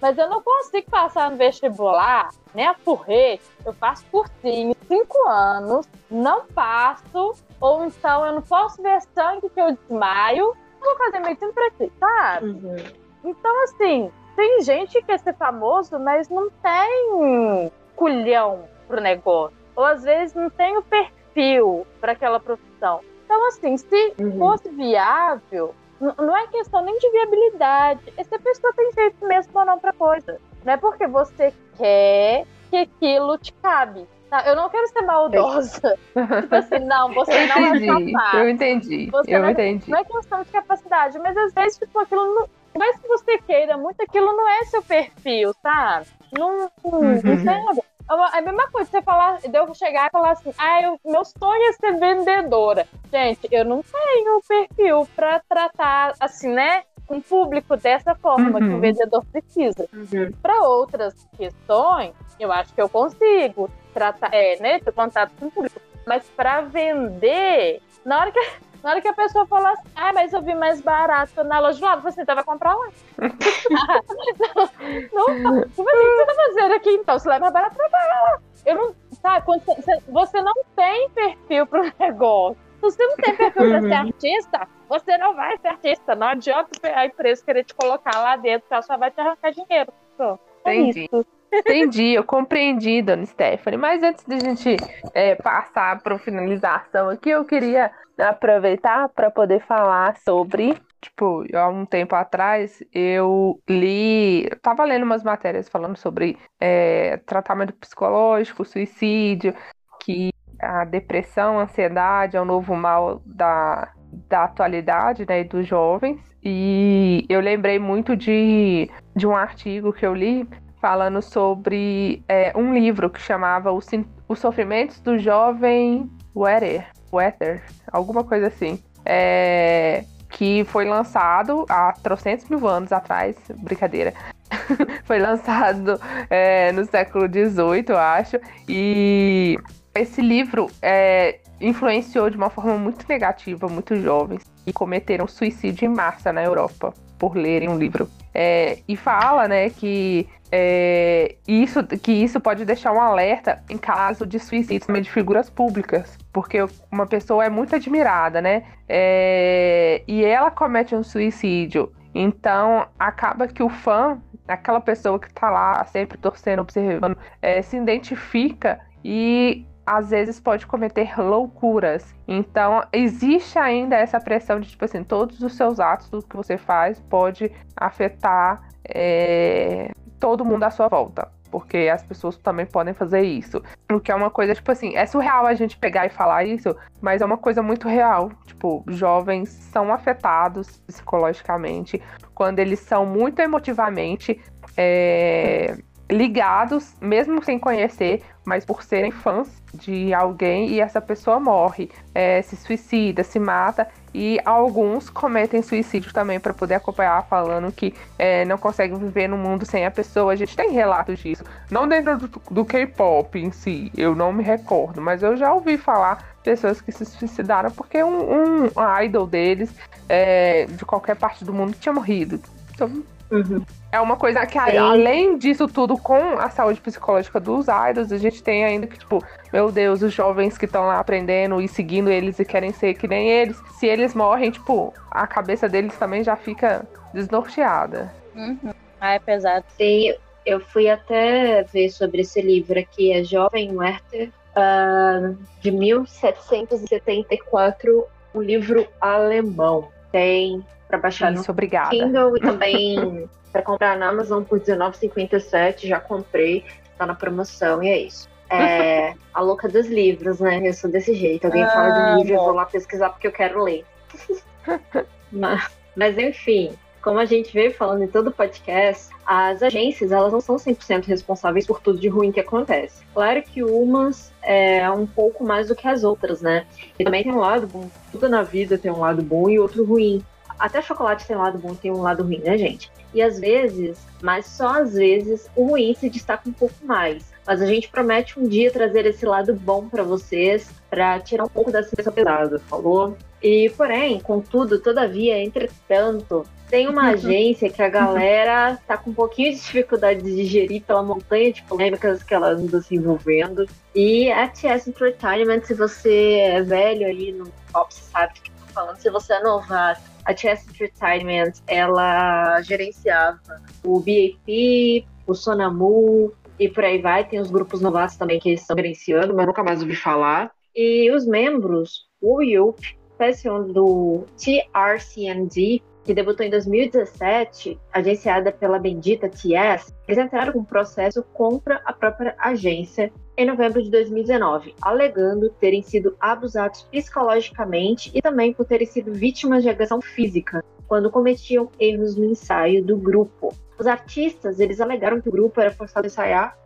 mas eu não consigo passar no vestibular, né? A porrete, eu faço cursinho, cinco anos, não passo, ou então eu não posso ver sangue que eu desmaio. Eu vou fazer medicina pra quê, sabe? Uhum. Então, assim, tem gente que quer ser famoso, mas não tem culhão pro negócio. Ou às vezes não tem o perfil para aquela profissão. Então, assim, se Uhum. fosse viável, não é questão nem de viabilidade. É se a pessoa tem jeito mesmo ou não pra coisa. Não é porque você quer que aquilo te cabe. Tá? Eu não quero ser maldosa. tipo assim, não, você não entendi, capaz. eu entendi, Você eu não- entendi. Não é questão de capacidade, mas às vezes, tipo, aquilo não. Mas se você queira muito, aquilo não é seu perfil, sabe? Não, Uhum. entende? É é a mesma coisa você falar, de eu chegar e falar assim, ah, eu, meu sonho é ser vendedora. Gente, eu não tenho perfil pra tratar, assim, né? Um público dessa forma que Uhum. o vendedor precisa. Uhum. Para outras questões, eu acho que eu consigo tratar, é, né, ter contato com o público. Mas para vender, na hora que na hora que a pessoa fala assim, ah, mas eu vi mais barato na loja do lado, você vai comprar lá. não, não, tipo assim, o que você tá fazendo aqui então? Se lá é mais barato, vai pagar lá. Eu não, sabe, quando você, você não tem perfil pro negócio. Se você não tem perfil pra ser artista, você não vai ser artista. Não adianta a empresa querer te colocar lá dentro, ela só vai te arrancar dinheiro. Pronto. É Entendi. isso. Entendi, eu compreendi, dona Stephanie. Mas antes de a gente é, passar para finalização aqui, eu queria aproveitar para poder falar sobre. Tipo, há um tempo atrás eu li, eu tava lendo umas matérias falando sobre é, tratamento psicológico, suicídio, que a depressão, a ansiedade é o novo mal da, da atualidade, né, e dos jovens. E eu lembrei muito de, de um artigo que eu li falando sobre é, um livro que chamava Os, Os Sofrimentos do Jovem Wetter, Wetter alguma coisa assim. É, que foi lançado há trocentos mil anos atrás, brincadeira. foi lançado é, no século XVIII, eu acho, e esse livro é, influenciou de uma forma muito negativa muitos jovens e cometeram suicídio em massa na Europa por lerem um livro. É, e fala, né, que é, isso, que isso pode deixar um alerta em caso de suicídio de figuras públicas, porque uma pessoa é muito admirada, né, é, e ela comete um suicídio, então acaba que o fã, aquela pessoa que tá lá sempre torcendo, observando, é, se identifica e às vezes pode cometer loucuras. Então, existe ainda essa pressão de, tipo assim, todos os seus atos, tudo que você faz, pode afetar é, todo mundo à sua volta. Porque as pessoas também podem fazer isso. O que é uma coisa, tipo assim, é surreal a gente pegar e falar isso, mas é uma coisa muito real. Tipo, jovens são afetados psicologicamente quando eles são muito emotivamente é, ligados, mesmo sem conhecer, mas por serem fãs de alguém e essa pessoa morre, é, se suicida, se mata e alguns cometem suicídio também para poder acompanhar, falando que é, não conseguem viver no mundo sem a pessoa. A gente tem relatos disso, não dentro do, do K-pop em si, eu não me recordo, mas eu já ouvi falar pessoas que se suicidaram porque um, um idol deles é, de qualquer parte do mundo tinha morrido. Então, Uhum. é uma coisa que, Sim. além disso tudo, com a saúde psicológica dos idols, a gente tem ainda que, tipo, meu Deus, os jovens que estão lá aprendendo e seguindo eles e querem ser que nem eles, se eles morrem, tipo, a cabeça deles também já fica desnorteada. Uhum. Ah, é pesado. Sim, eu fui até ver sobre esse livro aqui, é Jovem Werther, ah, de 1774, um livro alemão. Tem para baixar no Isso, obrigada. Kindle e também para comprar na Amazon por R$19,57. Já comprei, tá na promoção e é isso. É a louca dos livros, né? Eu sou desse jeito. Alguém Ah, fala de livro, eu bom. vou lá pesquisar porque eu quero ler. mas, mas enfim, como a gente veio falando em todo o podcast, as agências elas não são 100% responsáveis por tudo de ruim que acontece. Claro que umas é um pouco mais do que as outras, né? E também tem um lado bom. Tudo na vida tem um lado bom e outro ruim. Até chocolate tem um lado bom tem um lado ruim, né, gente? E às vezes, mas só às vezes, o ruim se destaca um pouco mais. Mas a gente promete um dia trazer esse lado bom para vocês, para tirar um pouco dessa pressão pesada, falou? E porém, contudo, todavia, entretanto, tem uma agência que a galera tá com um pouquinho de dificuldade de digerir pela montanha de polêmicas que ela anda se envolvendo. E a TS Entertainment, se você é velho aí no pop, você sabe do que eu tô falando. Se você é novato, a TS Entertainment, ela gerenciava o BAP, o Sonamu, e por aí vai. Tem os grupos novatos também que estão gerenciando, mas nunca mais ouvi falar. E os membros, o Yup, espécie do TRCND, que debutou em 2017, agenciada pela bendita TS, eles entraram com um processo contra a própria agência em novembro de 2019, alegando terem sido abusados psicologicamente e também por terem sido vítimas de agressão física quando cometiam erros no ensaio do grupo. Os artistas, eles alegaram que o grupo era forçado a ensaiar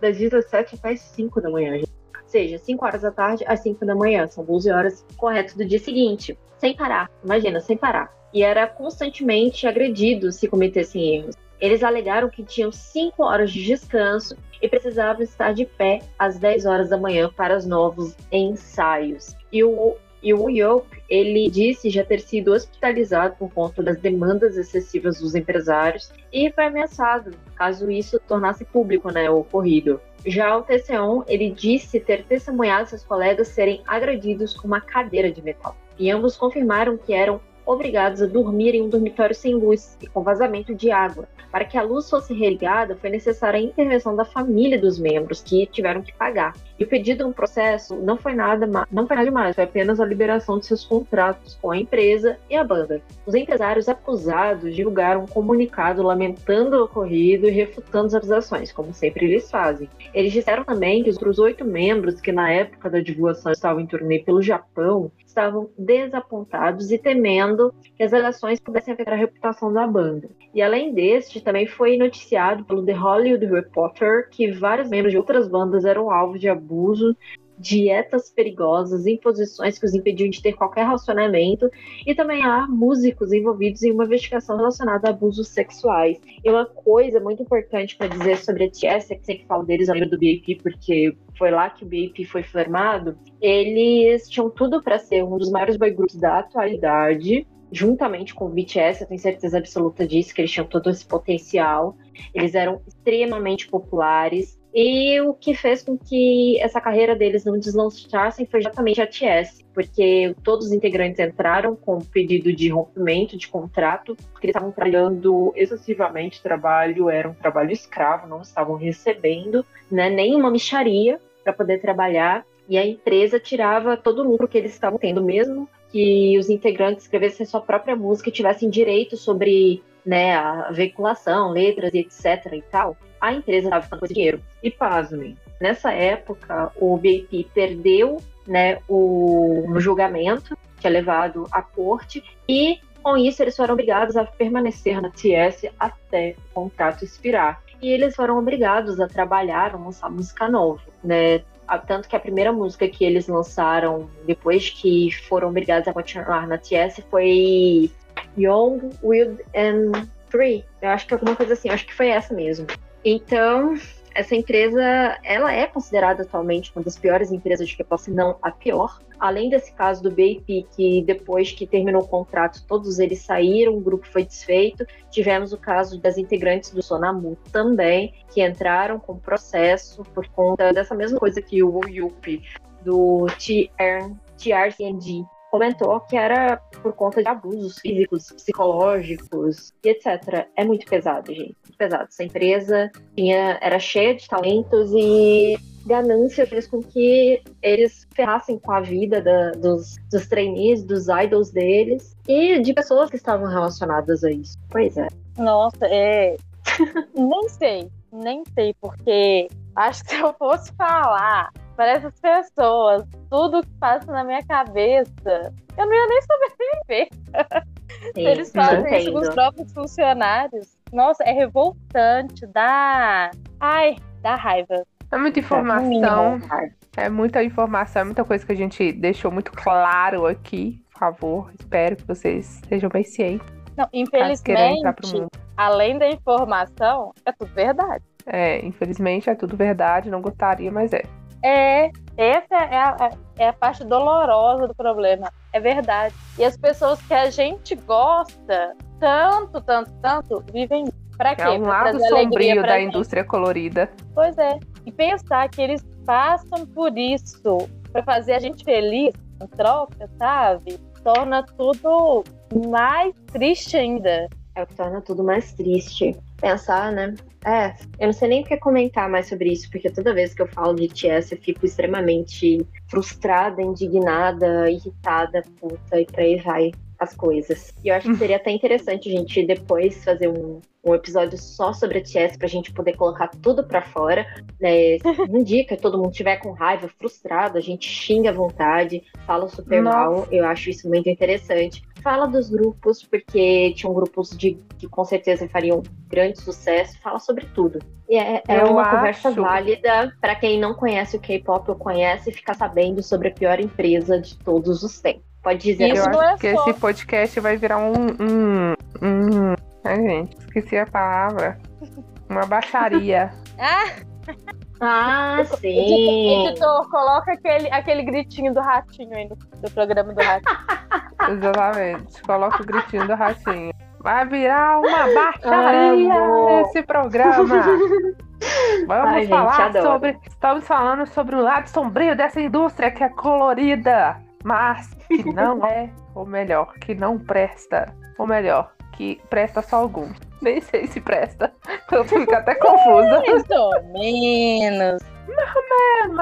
das 17 até as 5 da manhã. Ou seja, 5 horas da tarde às 5 da manhã. São 12 horas corretas do dia seguinte. Sem parar. Imagina, sem parar. E era constantemente agredido se cometessem erros. Eles alegaram que tinham 5 horas de descanso e precisavam estar de pé às 10 horas da manhã para os novos ensaios. E o e o Yop, ele disse já ter sido hospitalizado por conta das demandas excessivas dos empresários e foi ameaçado caso isso tornasse público né, o ocorrido. Já o TCON, ele disse ter testemunhado seus colegas serem agredidos com uma cadeira de metal. E ambos confirmaram que eram obrigados a dormir em um dormitório sem luz e com vazamento de água. Para que a luz fosse religada, foi necessária a intervenção da família dos membros, que tiveram que pagar. E o pedido no processo não foi nada, não foi nada demais, foi apenas a liberação de seus contratos com a empresa e a banda. Os empresários acusados divulgaram um comunicado lamentando o ocorrido e refutando as acusações, como sempre eles fazem. Eles disseram também que os outros oito membros que na época da divulgação estavam em turnê pelo Japão estavam desapontados e temendo que as alegações pudessem afetar a reputação da banda. E além deste, também foi noticiado pelo The Hollywood Reporter que vários membros de outras bandas eram alvo de abuso dietas perigosas, imposições que os impediam de ter qualquer relacionamento, e também há músicos envolvidos em uma investigação relacionada a abusos sexuais. E uma coisa muito importante para dizer sobre a TS, é que sempre falo deles, eu lembro do BAP, porque foi lá que o BAP foi formado, eles tinham tudo para ser um dos maiores boy groups da atualidade, juntamente com o BTS, eu tenho certeza absoluta disso, que eles tinham todo esse potencial. Eles eram extremamente populares, e o que fez com que essa carreira deles não deslanchassem foi exatamente a TS, porque todos os integrantes entraram com pedido de rompimento de contrato, porque eles estavam trabalhando excessivamente trabalho, era um trabalho escravo, não estavam recebendo né, nenhuma micharia para poder trabalhar, e a empresa tirava todo o lucro que eles estavam tendo, mesmo que os integrantes escrevessem sua própria música e tivessem direito sobre né, a veiculação, letras e etc e tal a empresa estava ficando com dinheiro. E pasmem, nessa época o BIP perdeu né, o julgamento, que é levado à corte, e com isso eles foram obrigados a permanecer na TS até o contrato expirar. E eles foram obrigados a trabalhar, a lançar música nova, né? Tanto que a primeira música que eles lançaram depois que foram obrigados a continuar na TS foi Young, Wild and Free. Eu acho que é alguma coisa assim, eu acho que foi essa mesmo. Então, essa empresa, ela é considerada atualmente uma das piores empresas de K-pop, se não a pior. Além desse caso do BIP, que depois que terminou o contrato, todos eles saíram, o grupo foi desfeito. Tivemos o caso das integrantes do Sonamu também, que entraram com processo por conta dessa mesma coisa que o Yupi, do TRCNG, comentou que era por conta de abusos físicos, psicológicos e etc. É muito pesado, gente. Muito pesado. Essa empresa tinha, era cheia de talentos e ganância fez com que eles ferrassem com a vida da, dos, dos trainees, dos idols deles e de pessoas que estavam relacionadas a isso. Pois é. Nossa, é. nem sei, nem sei, porque acho que se eu fosse falar para essas pessoas, tudo que passa na minha cabeça, eu não ia nem sobreviver. Sim, Eles fazem isso com os próprios funcionários. Nossa, é revoltante, dá. Ai, dá raiva. É muita informação. É muita informação, é muita coisa que a gente deixou muito claro aqui. Por favor, espero que vocês estejam bem cientes. Não, infelizmente, além da informação, é tudo verdade. É, infelizmente é tudo verdade, não gostaria, mas é. É, essa é a, é a parte dolorosa do problema. É verdade. E as pessoas que a gente gosta tanto, tanto, tanto, vivem para quê? É um lado sombrio da gente. indústria colorida. Pois é. E pensar que eles passam por isso para fazer a gente feliz em troca, sabe? Torna tudo mais triste ainda. É o que torna tudo mais triste. pensar, né? É, eu não sei nem o que comentar mais sobre isso, porque toda vez que eu falo de TS eu fico extremamente frustrada, indignada, irritada, puta, e por aí vai as coisas. E eu acho que seria até interessante a gente depois fazer um, um episódio só sobre a TS pra gente poder colocar tudo pra fora. Né? Que todo mundo tiver com raiva, frustrado, a gente xinga à vontade, fala super Nossa. mal. Eu acho isso muito interessante. Fala dos grupos, porque tinham grupos de que com certeza fariam grande sucesso. Fala sobre tudo. E é, é uma conversa acho- válida pra quem não conhece o K-pop ou conhece ficar sabendo sobre a pior empresa de todos os tempos. Pode dizer Isso Eu não acho é que só- esse podcast vai virar um. um, um... Ai, gente, esqueci a palavra. Uma baixaria. Ah, Ah, sim. editor, coloca aquele, aquele gritinho do ratinho aí no, do programa do ratinho. Exatamente. Coloca o gritinho do ratinho. Vai virar uma baixaria esse programa. Vamos Ai, gente, falar adoro. sobre. Estamos falando sobre o lado sombrio dessa indústria que é colorida, mas que não é, ou melhor, que não presta. Ou melhor, que presta só alguns. Nem sei se presta. Eu fico até confusa. Mais ou menos. Mais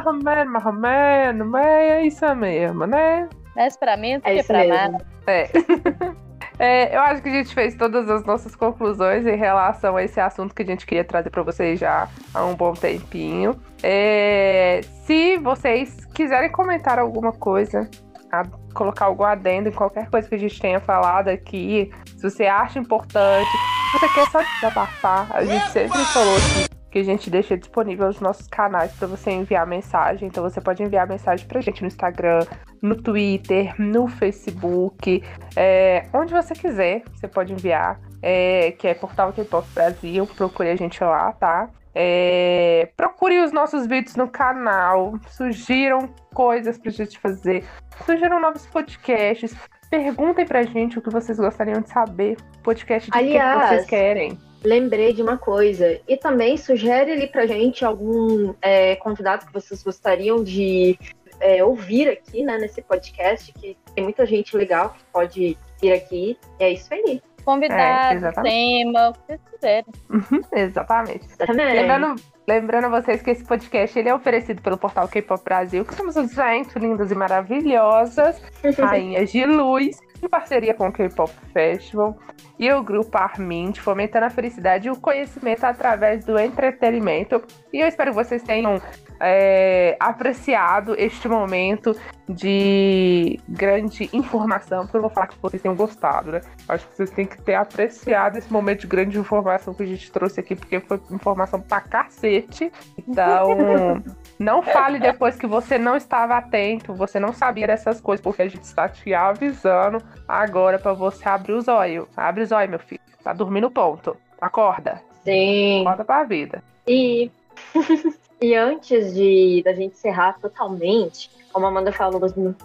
ou menos, mais ou menos, mas é isso mesmo, né? Mais pra menos É que isso pra nada. É. É, eu acho que a gente fez todas as nossas conclusões em relação a esse assunto que a gente queria trazer para vocês já há um bom tempinho. É, se vocês quiserem comentar alguma coisa, a- colocar algum adendo em qualquer coisa que a gente tenha falado aqui, se você acha importante, se você quer só desabafar, a gente sempre falou aqui que a gente deixa disponível os nossos canais para você enviar mensagem. Então você pode enviar mensagem pra gente no Instagram, no Twitter, no Facebook, é, onde você quiser, você pode enviar, é, que é Portal K-Pop Brasil, procure a gente lá, tá? É, procure os nossos vídeos no canal, sugiram coisas pra gente fazer, sugiram novos podcasts, perguntem pra gente o que vocês gostariam de saber, podcast de que que Aliás, vocês querem. Lembrei de uma coisa. E também sugere ali pra gente algum é, convidado que vocês gostariam de é, ouvir aqui, né, nesse podcast, que tem muita gente legal que pode vir aqui. E é isso aí. É, Convidado, exatamente. tema, o que vocês quiserem. Uhum, exatamente. Também. Lembrando, lembrando a vocês que esse podcast ele é oferecido pelo portal K-Pop Brasil, que somos os gente lindas e maravilhosas, rainhas de luz, em parceria com o K-Pop Festival e o grupo Armin, fomentando a felicidade e o conhecimento através do entretenimento. E eu espero que vocês tenham é, apreciado este momento de grande informação, porque eu vou falar que vocês tenham gostado, né? Acho que vocês têm que ter apreciado esse momento de grande informação que a gente trouxe aqui, porque foi informação pra cacete. Então, não fale depois que você não estava atento, você não sabia dessas coisas, porque a gente está te avisando agora pra você abrir os olhos. Abre os olhos, meu filho. Tá dormindo ponto. Acorda. Sim. Acorda pra vida. E, e antes de da gente encerrar totalmente, como a Amanda falou,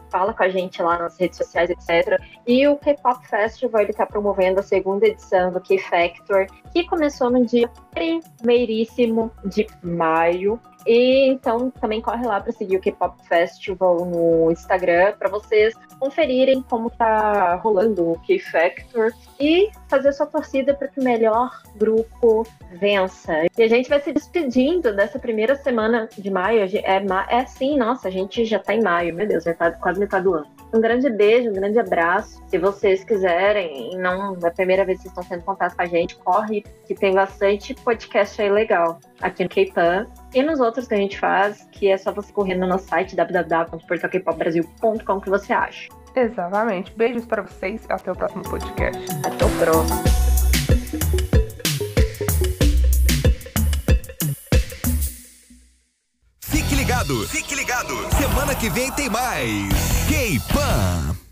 fala com a gente lá nas redes sociais, etc. E o K-Pop Festival ele está promovendo a segunda edição do K-Factor, que começou no dia primeiríssimo de maio. E então também corre lá para seguir o K-Pop Festival no Instagram para vocês conferirem como tá rolando o K-Factor e fazer sua torcida para que o melhor grupo vença. E a gente vai se despedindo dessa primeira semana de maio. É, é sim, nossa, a gente já tá em maio, meu Deus, já tá quase metade do ano. Um grande beijo, um grande abraço. Se vocês quiserem, não é a primeira vez que vocês estão sendo contatos com a gente, corre, que tem bastante podcast aí legal aqui no K-Pan. E nos outros que a gente faz, que é só você correr no nosso site www.portalkpopbrasil.com que você acha. Exatamente. Beijos pra vocês. Até o próximo podcast. Até o próximo. Fique ligado, fique ligado. Semana que vem tem mais. K-Pan.